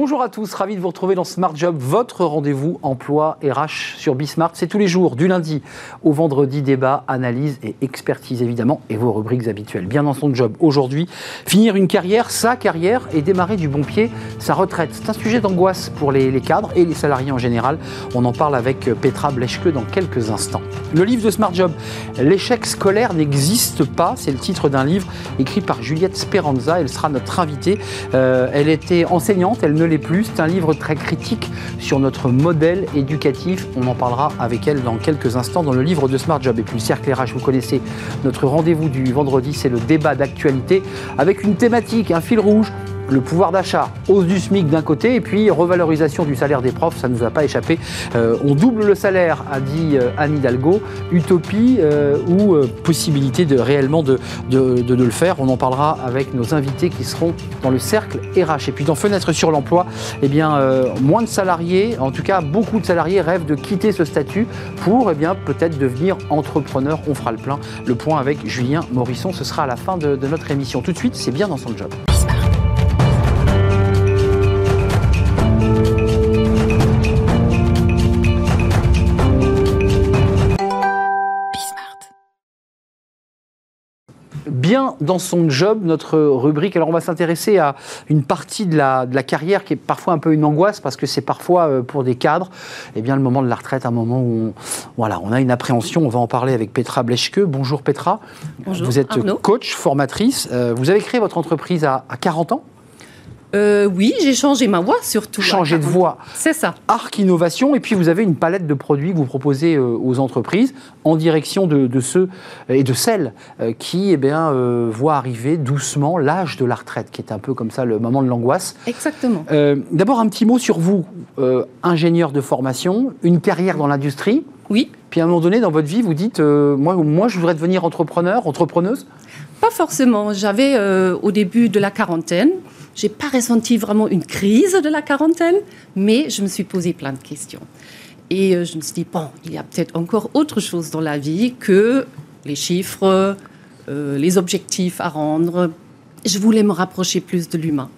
Bonjour à tous, ravi de vous retrouver dans Smart Job, votre rendez-vous emploi RH sur Bismart. C'est tous les jours, du lundi au vendredi, débat, analyse et expertise évidemment, et vos rubriques habituelles. Bien dans son job aujourd'hui, finir une carrière, sa carrière, et démarrer du bon pied sa retraite. C'est un sujet d'angoisse pour les, cadres et les salariés en général. On en parle avec Petra Bleschke dans quelques instants. Le livre de Smart Job, L'échec scolaire n'existe pas, c'est le titre d'un livre écrit par Juliette Speranza. Elle sera notre invitée. Euh, elle était enseignante, elle ne l'est plus. C'est un livre très critique sur notre modèle éducatif. On en parlera avec elle dans quelques instants dans le livre de Smart Job. Et puis le cercle RH, vous connaissez notre rendez-vous du vendredi, c'est le débat d'actualité avec une thématique, un fil rouge le pouvoir d'achat, hausse du SMIC d'un côté, et puis revalorisation du salaire des profs, ça ne nous a pas échappé. Euh, on double le salaire, a dit euh, Anne Hidalgo. Utopie euh, ou possibilité de réellement de, le faire On en parlera avec nos invités qui seront dans le cercle RH. Et puis dans Fenêtre sur l'emploi, eh bien, moins de salariés, en tout cas beaucoup de salariés rêvent de quitter ce statut pour eh peut-être devenir entrepreneur. On fera le plein. Le point avec Julien Morisson, ce sera à la fin de notre émission. Tout de suite, c'est bien dans son job. Bien dans son job, notre rubrique. Alors on va s'intéresser à une partie de la, de la, carrière qui est parfois un peu une angoisse parce que c'est parfois euh, pour des cadres, eh bien le moment de la retraite, un moment où on, voilà, on a une appréhension. On va en parler avec Petra Bleschke. Bonjour Petra. Bonjour. Vous êtes coach, formatrice. Euh, vous avez créé votre entreprise à, à 40 ans euh, oui, j'ai changé ma voix surtout. Changé de voix. C'est ça. Arc Innovation, et puis vous avez une palette de produits que vous proposez euh, aux entreprises en direction de, ceux et de celles euh, qui eh bien, voient arriver doucement l'âge de la retraite, qui est un peu comme ça le moment de l'angoisse. Exactement. D'abord, un petit mot sur vous, ingénieur de formation, une carrière dans l'industrie. Oui. Puis à un moment donné, dans votre vie, vous dites moi, moi, je voudrais devenir entrepreneur, entrepreneuse? Pas forcément. J'avais au début de la quarantaine j'ai pas ressenti vraiment une crise de la quarantaine, mais je me suis posé plein de questions. Et euh, je me suis dit, bon, il y a peut-être encore autre chose dans la vie que les chiffres, euh, les objectifs à rendre. Je voulais me rapprocher plus de l'humain.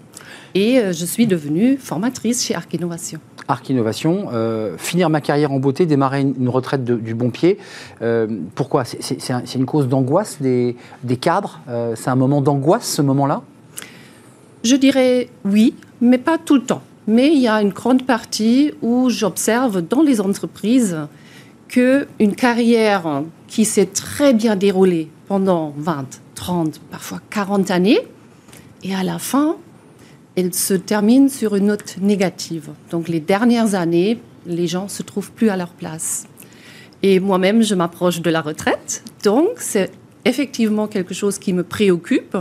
Et euh, je suis devenue formatrice chez Arc Innovation. Arc Innovation, finir ma carrière en beauté, démarrer une, retraite du bon pied. pourquoi? C'est une cause d'angoisse des, des, cadres C'est un moment d'angoisse, ce moment-là? Je dirais oui, mais pas tout le temps. Mais il y a une grande partie où j'observe dans les entreprises qu'une carrière qui s'est très bien déroulée pendant 20, 30, parfois 40 années, et à la fin, elle se termine sur une note négative. Donc les dernières années, les gens se trouvent plus à leur place. Et moi-même, je m'approche de la retraite, donc c'est effectivement quelque chose qui me préoccupe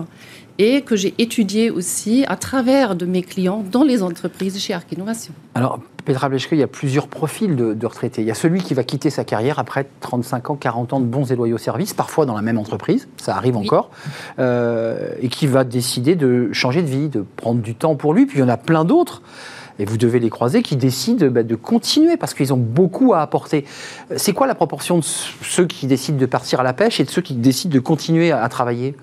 et que j'ai étudié aussi à travers de mes clients dans les entreprises chez Arc Innovation. Alors, Petra Bleschke, il y a plusieurs profils de, retraités. Il y a celui qui va quitter sa carrière après 35 ans, 40 ans de bons et loyaux services, parfois dans la même entreprise, ça arrive encore, euh, et qui va décider de changer de vie, de prendre du temps pour lui. Puis il y en a plein d'autres et vous devez les croiser, qui décident bah, de continuer parce qu'ils ont beaucoup à apporter. C'est quoi la proportion de ceux qui décident de partir à la pêche et de ceux qui décident de continuer à travailler?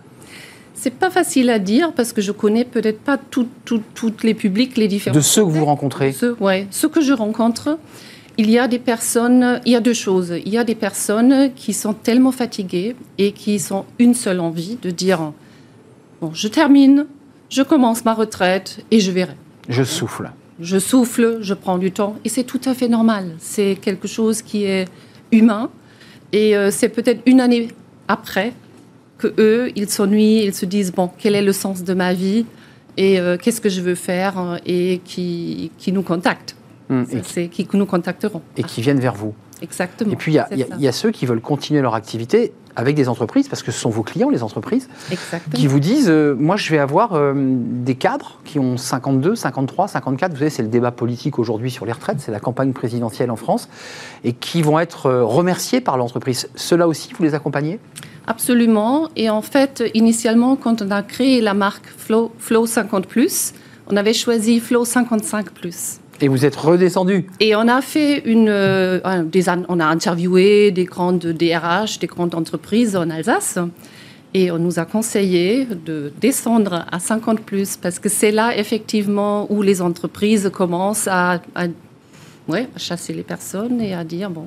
C'est pas facile à dire parce que je connais peut-être pas toutes les publics, les différents. De ceux que vous rencontrez ceux, ouais, ceux que je rencontre, il y a des personnes, il y a deux choses. Il y a des personnes qui sont tellement fatiguées et qui ont une seule envie de dire Bon, je termine, je commence ma retraite et je verrai. Je souffle. Je souffle, je prends du temps et c'est tout à fait normal. C'est quelque chose qui est humain et euh, c'est peut-être une année après que eux, ils s'ennuient, ils se disent bon, quel est le sens de ma vie et euh, qu'est-ce que je veux faire euh, et qui, qui nous contactent. Hum, et qui, qui nous contacteront. Et qui viennent vers vous. Exactement. Et puis il y, a ceux qui veulent continuer leur activité avec des entreprises, parce que ce sont vos clients, les entreprises, qui vous disent euh, Moi, je vais avoir des cadres qui ont 52, 53, 54. Vous savez, c'est le débat politique aujourd'hui sur les retraites, c'est la campagne présidentielle en France, et qui vont être remerciés par l'entreprise. Ceux-là aussi, vous les accompagnez? Absolument. Et en fait, initialement, quand on a créé la marque Flow, Flow 50 on avait choisi Flow 55 Et vous êtes redescendu. Et on a fait une, euh, on a interviewé des grandes DRH, des grandes entreprises en Alsace. Et on nous a conseillé de descendre à 50 plus parce que c'est là effectivement où les entreprises commencent à, à chasser les personnes et à dire bon,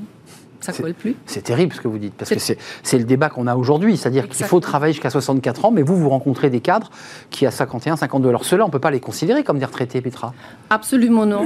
ça colle plus. C'est terrible ce que vous dites, parce que c'est le débat qu'on a aujourd'hui, c'est-à-dire qu'il faut travailler jusqu'à 64 ans, mais vous, vous rencontrez des cadres qui, à 51, 52, alors ceux-là, on ne peut pas les considérer comme des retraités, Petra Absolument non.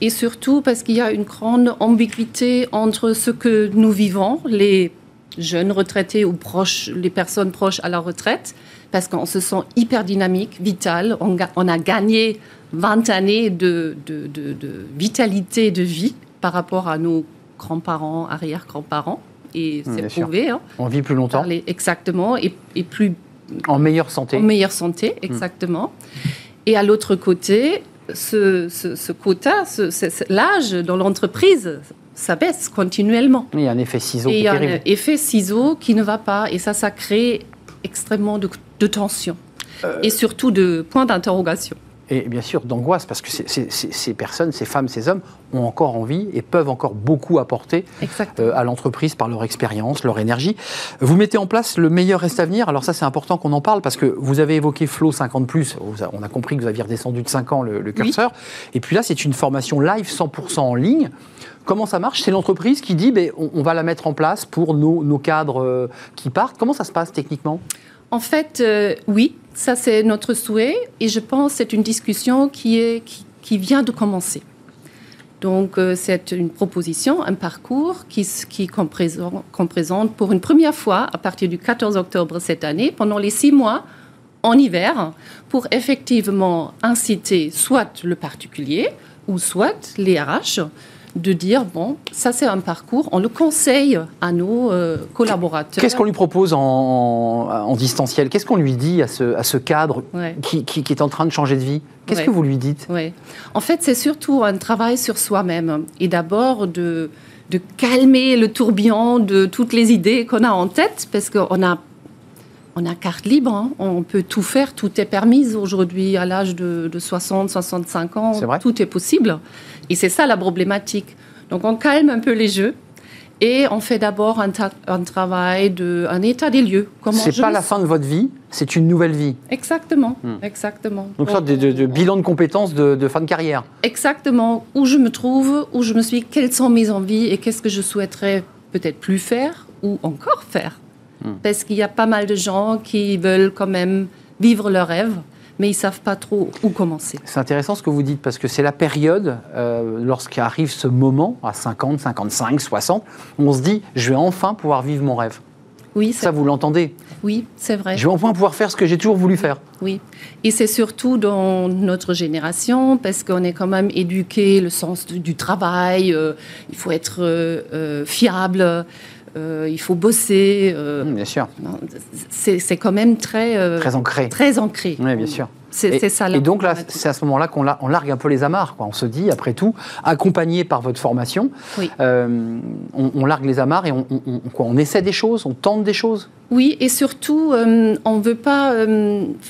Et surtout parce qu'il y a une grande ambiguïté entre ce que nous vivons, les jeunes retraités ou proches, les personnes proches à la retraite, parce qu'on se sent hyper dynamique, vital. On, on a gagné 20 années de, de, de vitalité de vie par rapport à nos grands-parents, arrière-grands-parents. Et mmh, c'est prouvé. Hein. On vit plus longtemps. exactement. Et, plus. En meilleure santé. En meilleure santé, mmh. exactement. Et à l'autre côté, ce, ce, quota, l'âge dans l'entreprise, ça baisse continuellement. Il y a un effet ciseau. Et il y a un effet ciseau qui ne va pas. Et ça, ça crée extrêmement de, de tension. Euh. Et surtout de points d'interrogation et bien sûr d'angoisse, parce que ces personnes, ces femmes, ces hommes ont encore envie et peuvent encore beaucoup apporter euh, à l'entreprise par leur expérience, leur énergie. Vous mettez en place le meilleur reste à venir. Alors ça, c'est important qu'on en parle parce que vous avez évoqué Flow 50 plus. On a compris que vous aviez redescendu de 5 ans le, curseur. Et puis là, c'est une formation live 100% en ligne. Comment ça marche? C'est l'entreprise qui dit, ben, on, va la mettre en place pour nos, cadres euh, qui partent. Comment ça se passe techniquement? En fait, euh, oui, ça, c'est notre souhait et je pense que c'est une discussion qui, est, qui, vient de commencer. Donc, euh, c'est une proposition, un parcours qui, qui qu'on, présente, pour une première fois à partir du 14 octobre cette année, pendant les six mois en hiver, pour effectivement inciter soit le particulier ou soit les RH de dire, bon, ça c'est un parcours, on le conseille à nos euh, collaborateurs. Qu'est-ce qu'on lui propose en, distanciel? Qu'est-ce qu'on lui dit à ce, à ce cadre qui, qui, est en train de changer de vie? Qu'est-ce que vous lui dites? En fait, c'est surtout un travail sur soi-même. Et d'abord de, de calmer le tourbillon de toutes les idées qu'on a en tête, parce qu'on a on a carte libre, hein. on peut tout faire, tout est permis aujourd'hui à l'âge de, 60, 65 ans, tout est possible. Et c'est ça la problématique. Donc on calme un peu les jeux et on fait d'abord un, un, travail de un état des lieux. C'est pas la fin de votre vie, c'est une nouvelle vie. Exactement, hmm. exactement. Donc, une sorte de, bilan de compétences de, fin de carrière. Exactement. Où je me trouve, où je me suis, quelles sont mes envies et qu'est-ce que je souhaiterais peut-être plus faire ou encore faire. Hmm. Parce qu'il y a pas mal de gens qui veulent quand même vivre leur rêve, mais ils savent pas trop où commencer. C'est intéressant ce que vous dites, parce que c'est la période, euh, lorsqu'arrive ce moment, à 50, 55, 60, où on se dit, je vais enfin pouvoir vivre mon rêve. Oui, ça, vous l'entendez? Oui, c'est vrai. Je vais enfin pouvoir faire ce que j'ai toujours voulu faire. Oui, et c'est surtout dans notre génération, parce qu'on est quand même éduqué le sens du travail, euh, il faut être euh, fiable, euh, il faut bosser. Euh, bien sûr. C'est quand même très. Euh, très ancré. Très ancré. Oui, bien sûr. C'est ça. Et donc là, c'est à ce moment-là qu'on on largue un peu les amarres. Quoi. On se dit, après tout, accompagné par votre formation, on, largue les amarres et on, on, essaie des choses, on tente des choses? Oui, et surtout, on ne veut pas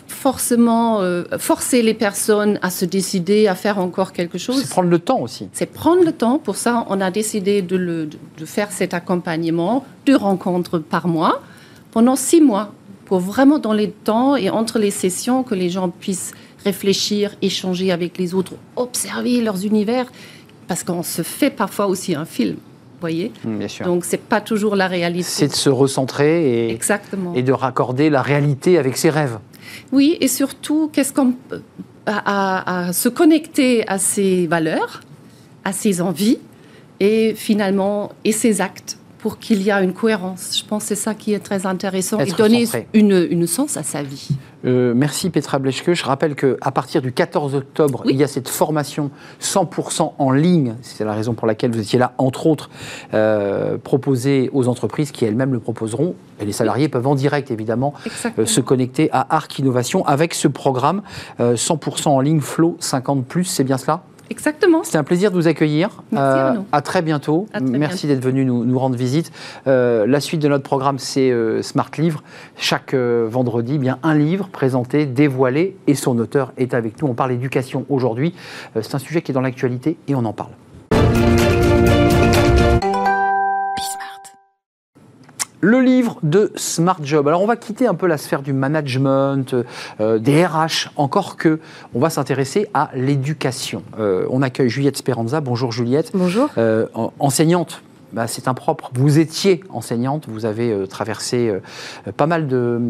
forcément forcer les personnes à se décider à faire encore quelque chose. C'est prendre le temps aussi. C'est prendre le temps. Pour ça, on a décidé de, le, de faire cet accompagnement, deux rencontres par mois, pendant six mois pour vraiment dans les temps et entre les sessions que les gens puissent réfléchir, échanger avec les autres, observer leurs univers, parce qu'on se fait parfois aussi un film. Voyez mm, Bien sûr. Donc c'est pas toujours la réalité. C'est de se recentrer et, Exactement. et de raccorder la réalité avec ses rêves. Oui, et surtout, qu'est-ce qu'on à, à, se connecter à ses valeurs, à ses envies et finalement et ses actes pour qu'il y ait une cohérence. Je pense que c'est ça qui est très intéressant et donner une, une, sens à sa vie. Euh, merci Petra Bleschke. Je rappelle qu'à partir du 14 octobre, il y a cette formation 100% en ligne. C'est la raison pour laquelle vous étiez là, entre autres, euh, proposée aux entreprises qui elles-mêmes le proposeront. Et les salariés peuvent en direct, évidemment, euh, se connecter à Arc Innovation avec ce programme 100% en ligne Flow 50+. C'est bien cela? Exactement. C'était un plaisir de vous accueillir. Merci à, très bientôt. Merci d'être venu nous, rendre visite. Euh, la suite de notre programme, c'est euh, Smart Livre. Chaque euh, vendredi, eh bien un livre présenté, dévoilé, et son auteur est avec nous. On parle éducation aujourd'hui. c'est un sujet qui est dans l'actualité et on en parle. Le livre de Smart Job. Alors on va quitter un peu la sphère du management, euh, des RH, encore que on va s'intéresser à l'éducation. Euh, on accueille Juliette Speranza. Bonjour Juliette. Bonjour. Euh, enseignante bah, c'est impropre. Vous étiez enseignante, vous avez euh, traversé euh, pas mal de,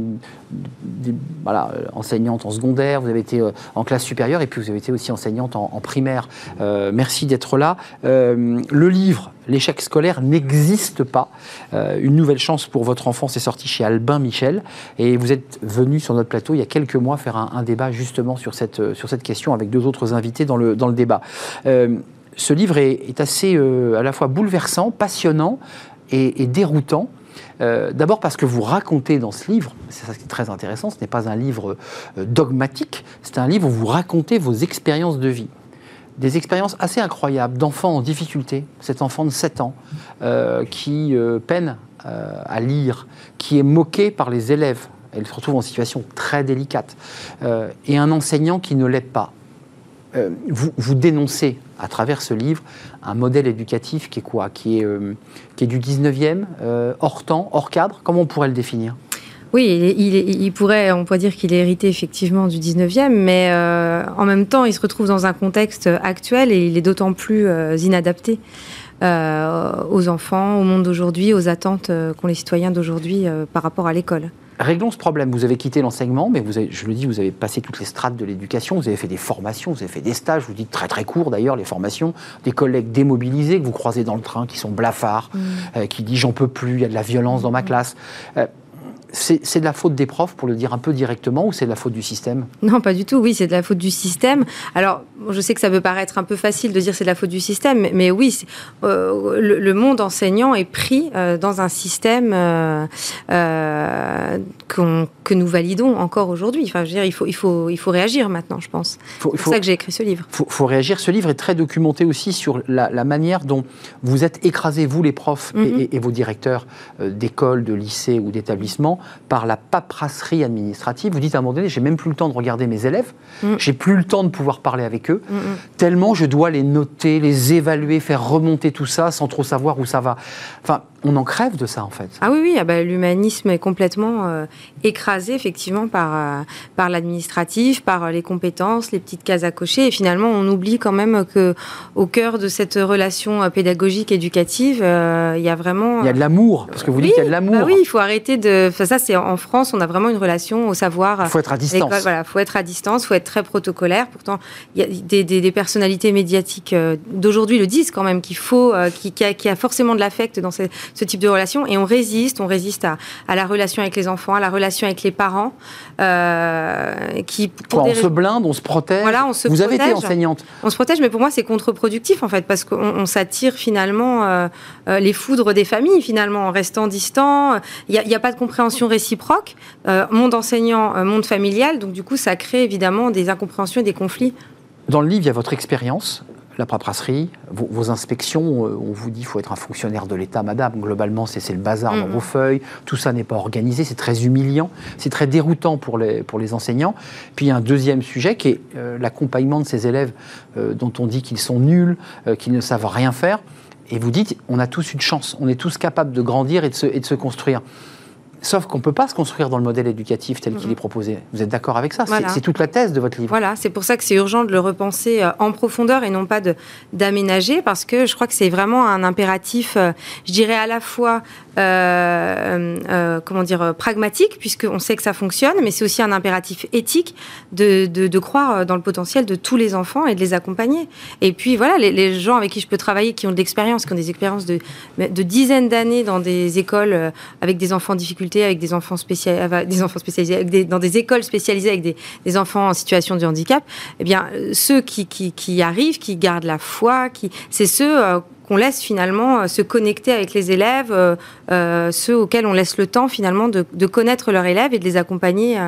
voilà, euh, enseignante en secondaire, vous avez été en classe supérieure et puis vous avez été aussi enseignante en, primaire. merci d'être là. le livre L'échec scolaire n'existe pas. une nouvelle chance pour votre enfant, c'est sorti chez Albin Michel. Et vous êtes venu sur notre plateau il y a quelques mois faire un, débat justement sur cette, sur cette question avec deux autres invités dans le, dans le débat ce livre est, assez euh, à la fois bouleversant, passionnant et, déroutant. Euh, d'abord parce que vous racontez dans ce livre, c'est ça qui est très intéressant, ce n'est pas un livre euh, dogmatique, c'est un livre où vous racontez vos expériences de vie. Des expériences assez incroyables d'enfants en difficulté, cet enfant de 7 ans qui peine à lire, qui est moqué par les élèves, elle se retrouve en situation très délicate, et un enseignant qui ne l'aide pas. Vous, vous dénoncez à travers ce livre un modèle éducatif qui est quoi? Qui est, euh, qui est du 19e, euh, hors temps, hors cadre? Comment on pourrait le définir? Oui, il, pourrait, on pourrait dire qu'il est hérité effectivement du 19e, mais euh, en même temps, il se retrouve dans un contexte actuel et il est d'autant plus inadapté aux enfants, au monde d'aujourd'hui, aux attentes qu'ont les citoyens d'aujourd'hui par rapport à l'école. Réglons ce problème. Vous avez quitté l'enseignement, mais vous je le dis, vous avez passé toutes les strates de l'éducation, vous avez fait des formations, vous avez fait des stages, vous dites très très court d'ailleurs, les formations, des collègues démobilisés que vous croisez dans le train, qui sont blafards, mmh. euh, qui disent j'en peux plus, il y a de la violence dans ma mmh. classe. Euh, c'est de la faute des profs, pour le dire un peu directement, ou c'est de la faute du système? Non, pas du tout. Oui, c'est de la faute du système. Alors, je sais que ça peut paraître un peu facile de dire c'est de la faute du système, mais, oui, euh, le, monde enseignant est pris euh, dans un système euh, que nous validons encore aujourd'hui. Enfin, je veux dire, il faut, il faut, il faut réagir maintenant, je pense. C'est pour ça que j'ai écrit ce livre. Il faut, réagir. Ce livre est très documenté aussi sur la, manière dont vous êtes écrasés, vous les profs et, mhm. et, vos directeurs d'école, de lycée ou d'établissement, par la paperasserie administrative. Vous dites à un moment donné, j'ai même plus le temps de regarder mes élèves, mm. j'ai plus le temps de pouvoir parler avec eux, mm, mm. tellement je dois les noter, les évaluer, faire remonter tout ça sans trop savoir où ça va. Enfin, on en crève de ça en fait. Ah oui, oui, ah bah, l'humanisme est complètement euh, écrasé effectivement par, euh, par l'administratif, par euh, les compétences, les petites cases à cocher. Et finalement, on oublie quand même que au cœur de cette relation pédagogique éducative, il y a vraiment. Il y a de l'amour, parce que vous dites qu'il y a de l'amour. Bah oui, il faut arrêter de. Enfin, ça, c'est en France, on a vraiment une relation au savoir. Il faut être à distance. Voilà, faut être à distance, il faut être très protocolaire. Pourtant, il y a des, des, personnalités médiatiques d'aujourd'hui le disent quand même qu'il faut, qu'il y, a, a forcément de l'affect dans ces ce type de relation et on résiste, on résiste à, à, la relation avec les enfants, à la relation avec les parents. Euh, qui, on se blinde, on se protège. Voilà, on se Vous avez été enseignante. On se protège, mais pour moi c'est contre-productif en fait parce qu'on s'attire finalement euh, euh, les foudres des familles finalement en restant distant. Il n'y a, a, pas de compréhension réciproque. Euh, monde enseignant, monde familial, donc du coup ça crée évidemment des incompréhensions et des conflits. Dans le livre, il y a votre expérience la paperasserie, vos, inspections, euh, on vous dit qu'il faut être un fonctionnaire de l'État, madame. Globalement, c'est le bazar dans mm-hmm. vos feuilles. Tout ça n'est pas organisé. C'est très humiliant. C'est très déroutant pour les, pour les enseignants. Puis il y a un deuxième sujet qui est euh, l'accompagnement de ces élèves euh, dont on dit qu'ils sont nuls, qu'ils ne savent rien faire. Et vous dites, on a tous une chance. On est tous capables de grandir et de se, et de se construire. Sauf qu'on ne peut pas se construire dans le modèle éducatif tel qu'il est proposé. Vous êtes d'accord avec ça? C'est toute la thèse de votre livre. Voilà, c'est pour ça que c'est urgent de le repenser euh, en profondeur et non pas d'aménager, parce que je crois que c'est vraiment un impératif, euh, je dirais à la fois euh, euh, comment dire, pragmatique, puisqu'on sait que ça fonctionne, mais c'est aussi un impératif éthique de, de, croire dans le potentiel de tous les enfants et de les accompagner. Et puis voilà, les, gens avec qui je peux travailler, qui ont de l'expérience, qui ont des expériences de, de dizaines d'années dans des écoles avec des enfants en difficulté, avec des enfants, des enfants spécialisés, dans des écoles spécialisées avec des, des, enfants en situation de handicap, eh bien, ceux qui, qui, arrivent, qui gardent la foi, qui, c'est ceux qu'on laisse finalement euh, se connecter avec les élèves, euh, euh, ceux auxquels on laisse le temps finalement de, connaître leurs élèves et de les accompagner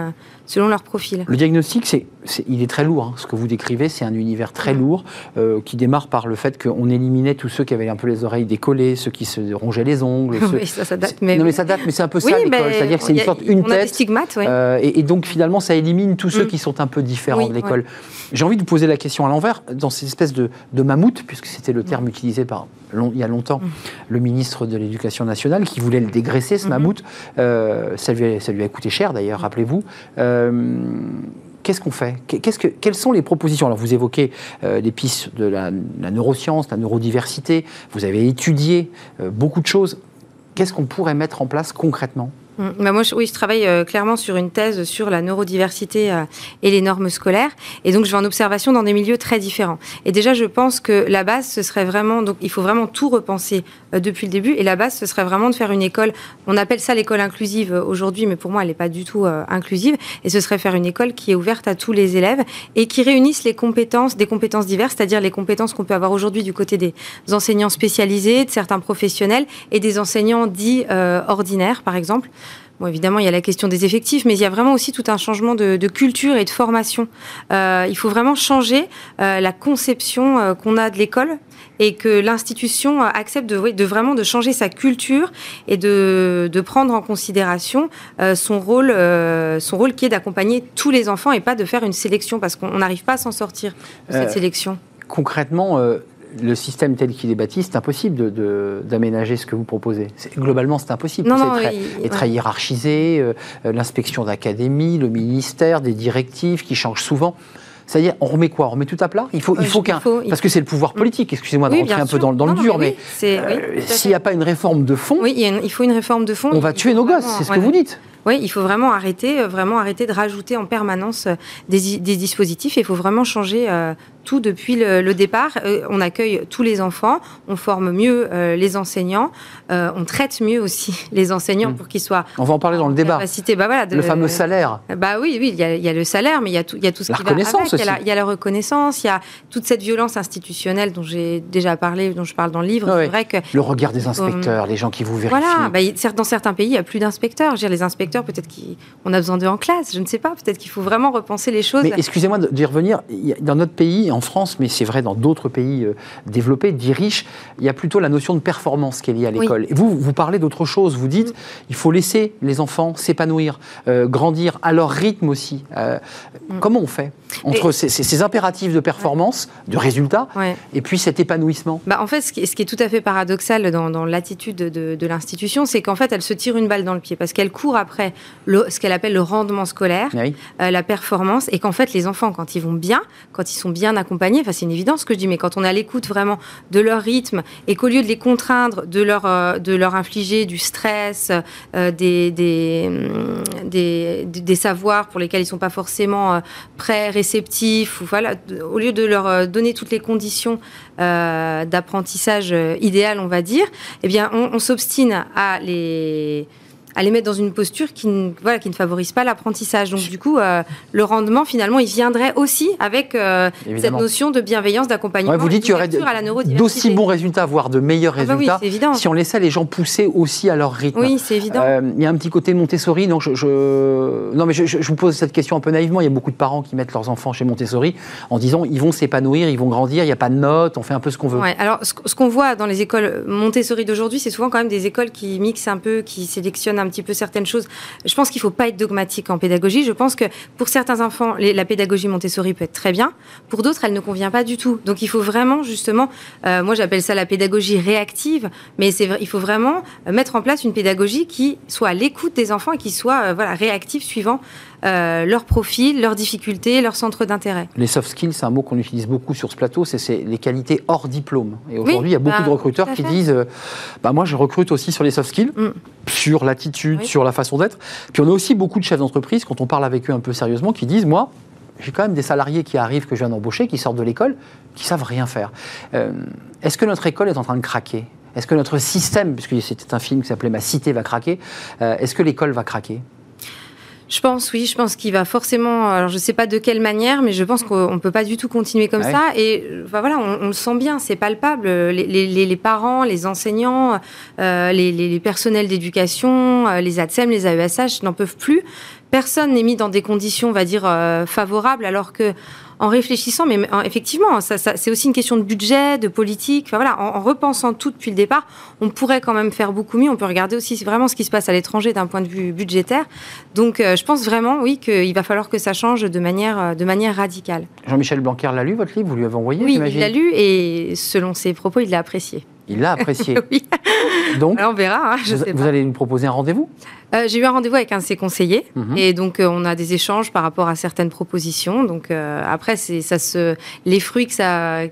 selon leur profil. Le diagnostic, il est très lourd. Hein. Ce que vous décrivez, c'est un univers très lourd euh, qui démarre par le fait qu'on éliminait tous ceux qui avaient un peu les oreilles décollées, ceux qui se rongeaient les ongles. Oui, ça, ça date. Mais... Non, mais ça date, mais c'est un peu ça l'école. C'est-à-dire que c'est une sorte, une on tête. A des stigmates, oui. euh, et, et, donc finalement, ça élimine tous ceux mm. qui sont un peu différents de l'école. J'ai envie de vous poser la question à l'envers, dans cette espèce de, de mammouth, puisque c'était le terme mm. utilisé par long, il y a longtemps mm. le ministre de l'Éducation nationale qui voulait le dégraisser, ce mm-hmm. mammouth. Euh, ça, lui a, ça lui a coûté cher d'ailleurs, rappelez-vous. Euh, qu'est-ce qu'on fait Quelles sont les propositions? Alors, vous évoquez euh, les pistes de la, neuroscience, la neurodiversité, vous avez étudié euh, beaucoup de choses. Qu'est-ce qu'on pourrait mettre en place concrètement? Bah moi, je, oui, je travaille euh, clairement sur une thèse sur la neurodiversité euh, et les normes scolaires. Et donc, je vais en observation dans des milieux très différents. Et déjà, je pense que la base, ce serait vraiment. Donc, il faut vraiment tout repenser euh, depuis le début. Et la base, ce serait vraiment de faire une école. On appelle ça l'école inclusive aujourd'hui, mais pour moi, elle n'est pas du tout inclusive. Et ce serait faire une école qui est ouverte à tous les élèves et qui réunisse les compétences, des compétences diverses, c'est-à-dire les compétences qu'on peut avoir aujourd'hui du côté des enseignants spécialisés, de certains professionnels et des enseignants dits ordinaires, par exemple. Bon, évidemment, il y a la question des effectifs, mais il y a vraiment aussi tout un changement de, de culture et de formation. Euh, il faut vraiment changer euh, la conception euh, qu'on a de l'école et que l'institution accepte de, de, vraiment de changer sa culture et de, de prendre en considération son rôle, son rôle qui est d'accompagner tous les enfants et pas de faire une sélection parce qu'on n'arrive pas à s'en sortir de cette sélection. Concrètement, le système tel qu'il est bâti, c'est impossible d'aménager ce que vous proposez. Globalement, c'est impossible. C'est très, hiérarchisé, euh, euh, l'inspection d'académie, le ministère, des directives qui changent souvent. C'est-à-dire, on remet quoi? On remet tout à plat? Il faut, il faut qu'un. Parce que c'est le pouvoir mm. politique, excusez-moi de rentrer un peu dans, le dur, mais, euh, s'il n'y a pas une réforme de fond. Oui, il, faut une réforme de fond. On va tuer nos gosses, c'est ce que vous dites. Oui, il faut vraiment arrêter, vraiment arrêter de rajouter en permanence des, des dispositifs. Il faut vraiment changer tout depuis le, départ. Euh, on accueille tous les enfants, on forme mieux euh, les enseignants, euh, on traite mieux aussi les enseignants hmm. pour qu'ils soient. On va en parler dans le débat. Bah voilà, le fameux salaire. Bah oui, oui, il y, a, le salaire, mais il y a tout, il y a tout ce la qui va avec. Il y, a la, il y, a la, reconnaissance, il y a toute cette violence institutionnelle dont j'ai déjà parlé, dont je parle dans le livre. C'est vrai que le regard des inspecteurs, les gens qui vous vérifient. Voilà, bah, dans certains pays, il n'y a plus d'inspecteurs. Les inspecteurs, peut-être qu'on a besoin d'eux en classe. Je ne sais pas. Peut-être qu'il faut vraiment repenser les choses. Mais excusez-moi d'y revenir. Dans notre pays, en France, mais c'est vrai dans d'autres pays euh, développés, dits riches, il y a plutôt la notion de performance qui est liée à l'école. Et vous, vous parlez d'autre chose. Vous dites, il faut laisser les enfants s'épanouir, euh, grandir à leur rythme aussi. Euh, mm. Comment on fait entre ces, impératifs de performance, de résultat, et puis cet épanouissement bah, En fait, ce qui, est, tout à fait paradoxal dans, l'attitude de, l'institution, c'est qu'en fait, elle se tire une balle dans le pied parce qu'elle court après le, ce qu'elle appelle le rendement scolaire, la performance, et qu'en fait, les enfants, quand ils vont bien, quand ils sont bien accompagnés, enfin, c'est une évidence que je dis, mais quand on a l'écoute vraiment de leur rythme et qu'au lieu de les contraindre, de leur, euh, de leur infliger du stress, euh, des, hum, des, des, savoirs pour lesquels ils ne sont pas forcément euh, prêts, réceptifs, ou voilà, au lieu de leur donner toutes les conditions d'apprentissage idéal, on va dire, eh bien, on, on s'obstine à les à les mettre dans une posture qui ne, voilà, qui ne favorise pas l'apprentissage. Donc, du coup, euh, le rendement, finalement, il viendrait aussi avec euh, cette notion de bienveillance, d'accompagnement. vous dites qu'il y aurait d'aussi bons résultats, voire de meilleurs ah bah résultats, si on laissait les gens pousser aussi à leur rythme. Oui, c'est évident. Euh, il y a un petit côté Montessori. Non, je, non mais je, vous pose cette question un peu naïvement. Il y a beaucoup de parents qui mettent leurs enfants chez Montessori en disant ils vont s'épanouir, ils vont grandir, il n'y a pas de notes, on fait un peu ce qu'on veut. Ouais, alors, ce, ce qu'on voit dans les écoles Montessori d'aujourd'hui, c'est souvent quand même des écoles qui mixent un peu, qui sélectionnent un un petit peu certaines choses. Je pense qu'il ne faut pas être dogmatique en pédagogie. Je pense que pour certains enfants, la pédagogie Montessori peut être très bien. Pour d'autres, elle ne convient pas du tout. Donc il faut vraiment, justement, euh, moi j'appelle ça la pédagogie réactive, mais il faut vraiment mettre en place une pédagogie qui soit à l'écoute des enfants et qui soit euh, voilà, réactive suivant euh, leur profil, leurs difficultés, leur centre d'intérêt. Les soft skills, c'est un mot qu'on utilise beaucoup sur ce plateau, c'est les qualités hors diplôme. Et aujourd'hui, il y a beaucoup bah, de recruteurs qui disent euh, bah, Moi, je recrute aussi sur les soft skills, mm. sur l'attitude, sur la façon d'être. Puis on a aussi beaucoup de chefs d'entreprise, quand on parle avec eux un peu sérieusement, qui disent Moi, j'ai quand même des salariés qui arrivent, que je viens d'embaucher, qui sortent de l'école, qui savent rien faire. Euh, est-ce que notre école est en train de craquer? Est-ce que notre système, puisque c'était un film qui s'appelait Ma cité va craquer, est-ce que l'école va craquer? Je pense, oui, je pense qu'il va forcément. Alors, je ne sais pas de quelle manière, mais je pense qu'on ne peut pas du tout continuer comme ça. Et voilà, on, le sent bien, c'est palpable. Les, parents, les enseignants, euh, les, personnels d'éducation, euh, les ATSEM, les AESH n'en peuvent plus. Personne n'est mis dans des conditions, on va dire, euh, favorables, alors que en réfléchissant, mais effectivement, ça, c'est aussi une question de budget, de politique. Enfin, voilà, en, repensant tout depuis le départ, on pourrait quand même faire beaucoup mieux. On peut regarder aussi vraiment ce qui se passe à l'étranger d'un point de vue budgétaire. Donc, euh, je pense vraiment, oui, qu'il va falloir que ça change de manière, euh, de manière radicale. Jean-Michel Blanquer l'a lu, votre livre Vous lui avez envoyé Oui, il l'a lu et selon ses propos, il l'a apprécié. Il l'a apprécié. oui. Donc, on verra. Hein, je vous, sais vous allez nous proposer un rendez-vous? Euh, J'ai eu un rendez-vous avec un de ses conseillers mhm. et donc euh, on a des échanges par rapport à certaines propositions. Donc euh, après, c'est ça se, les fruits que ça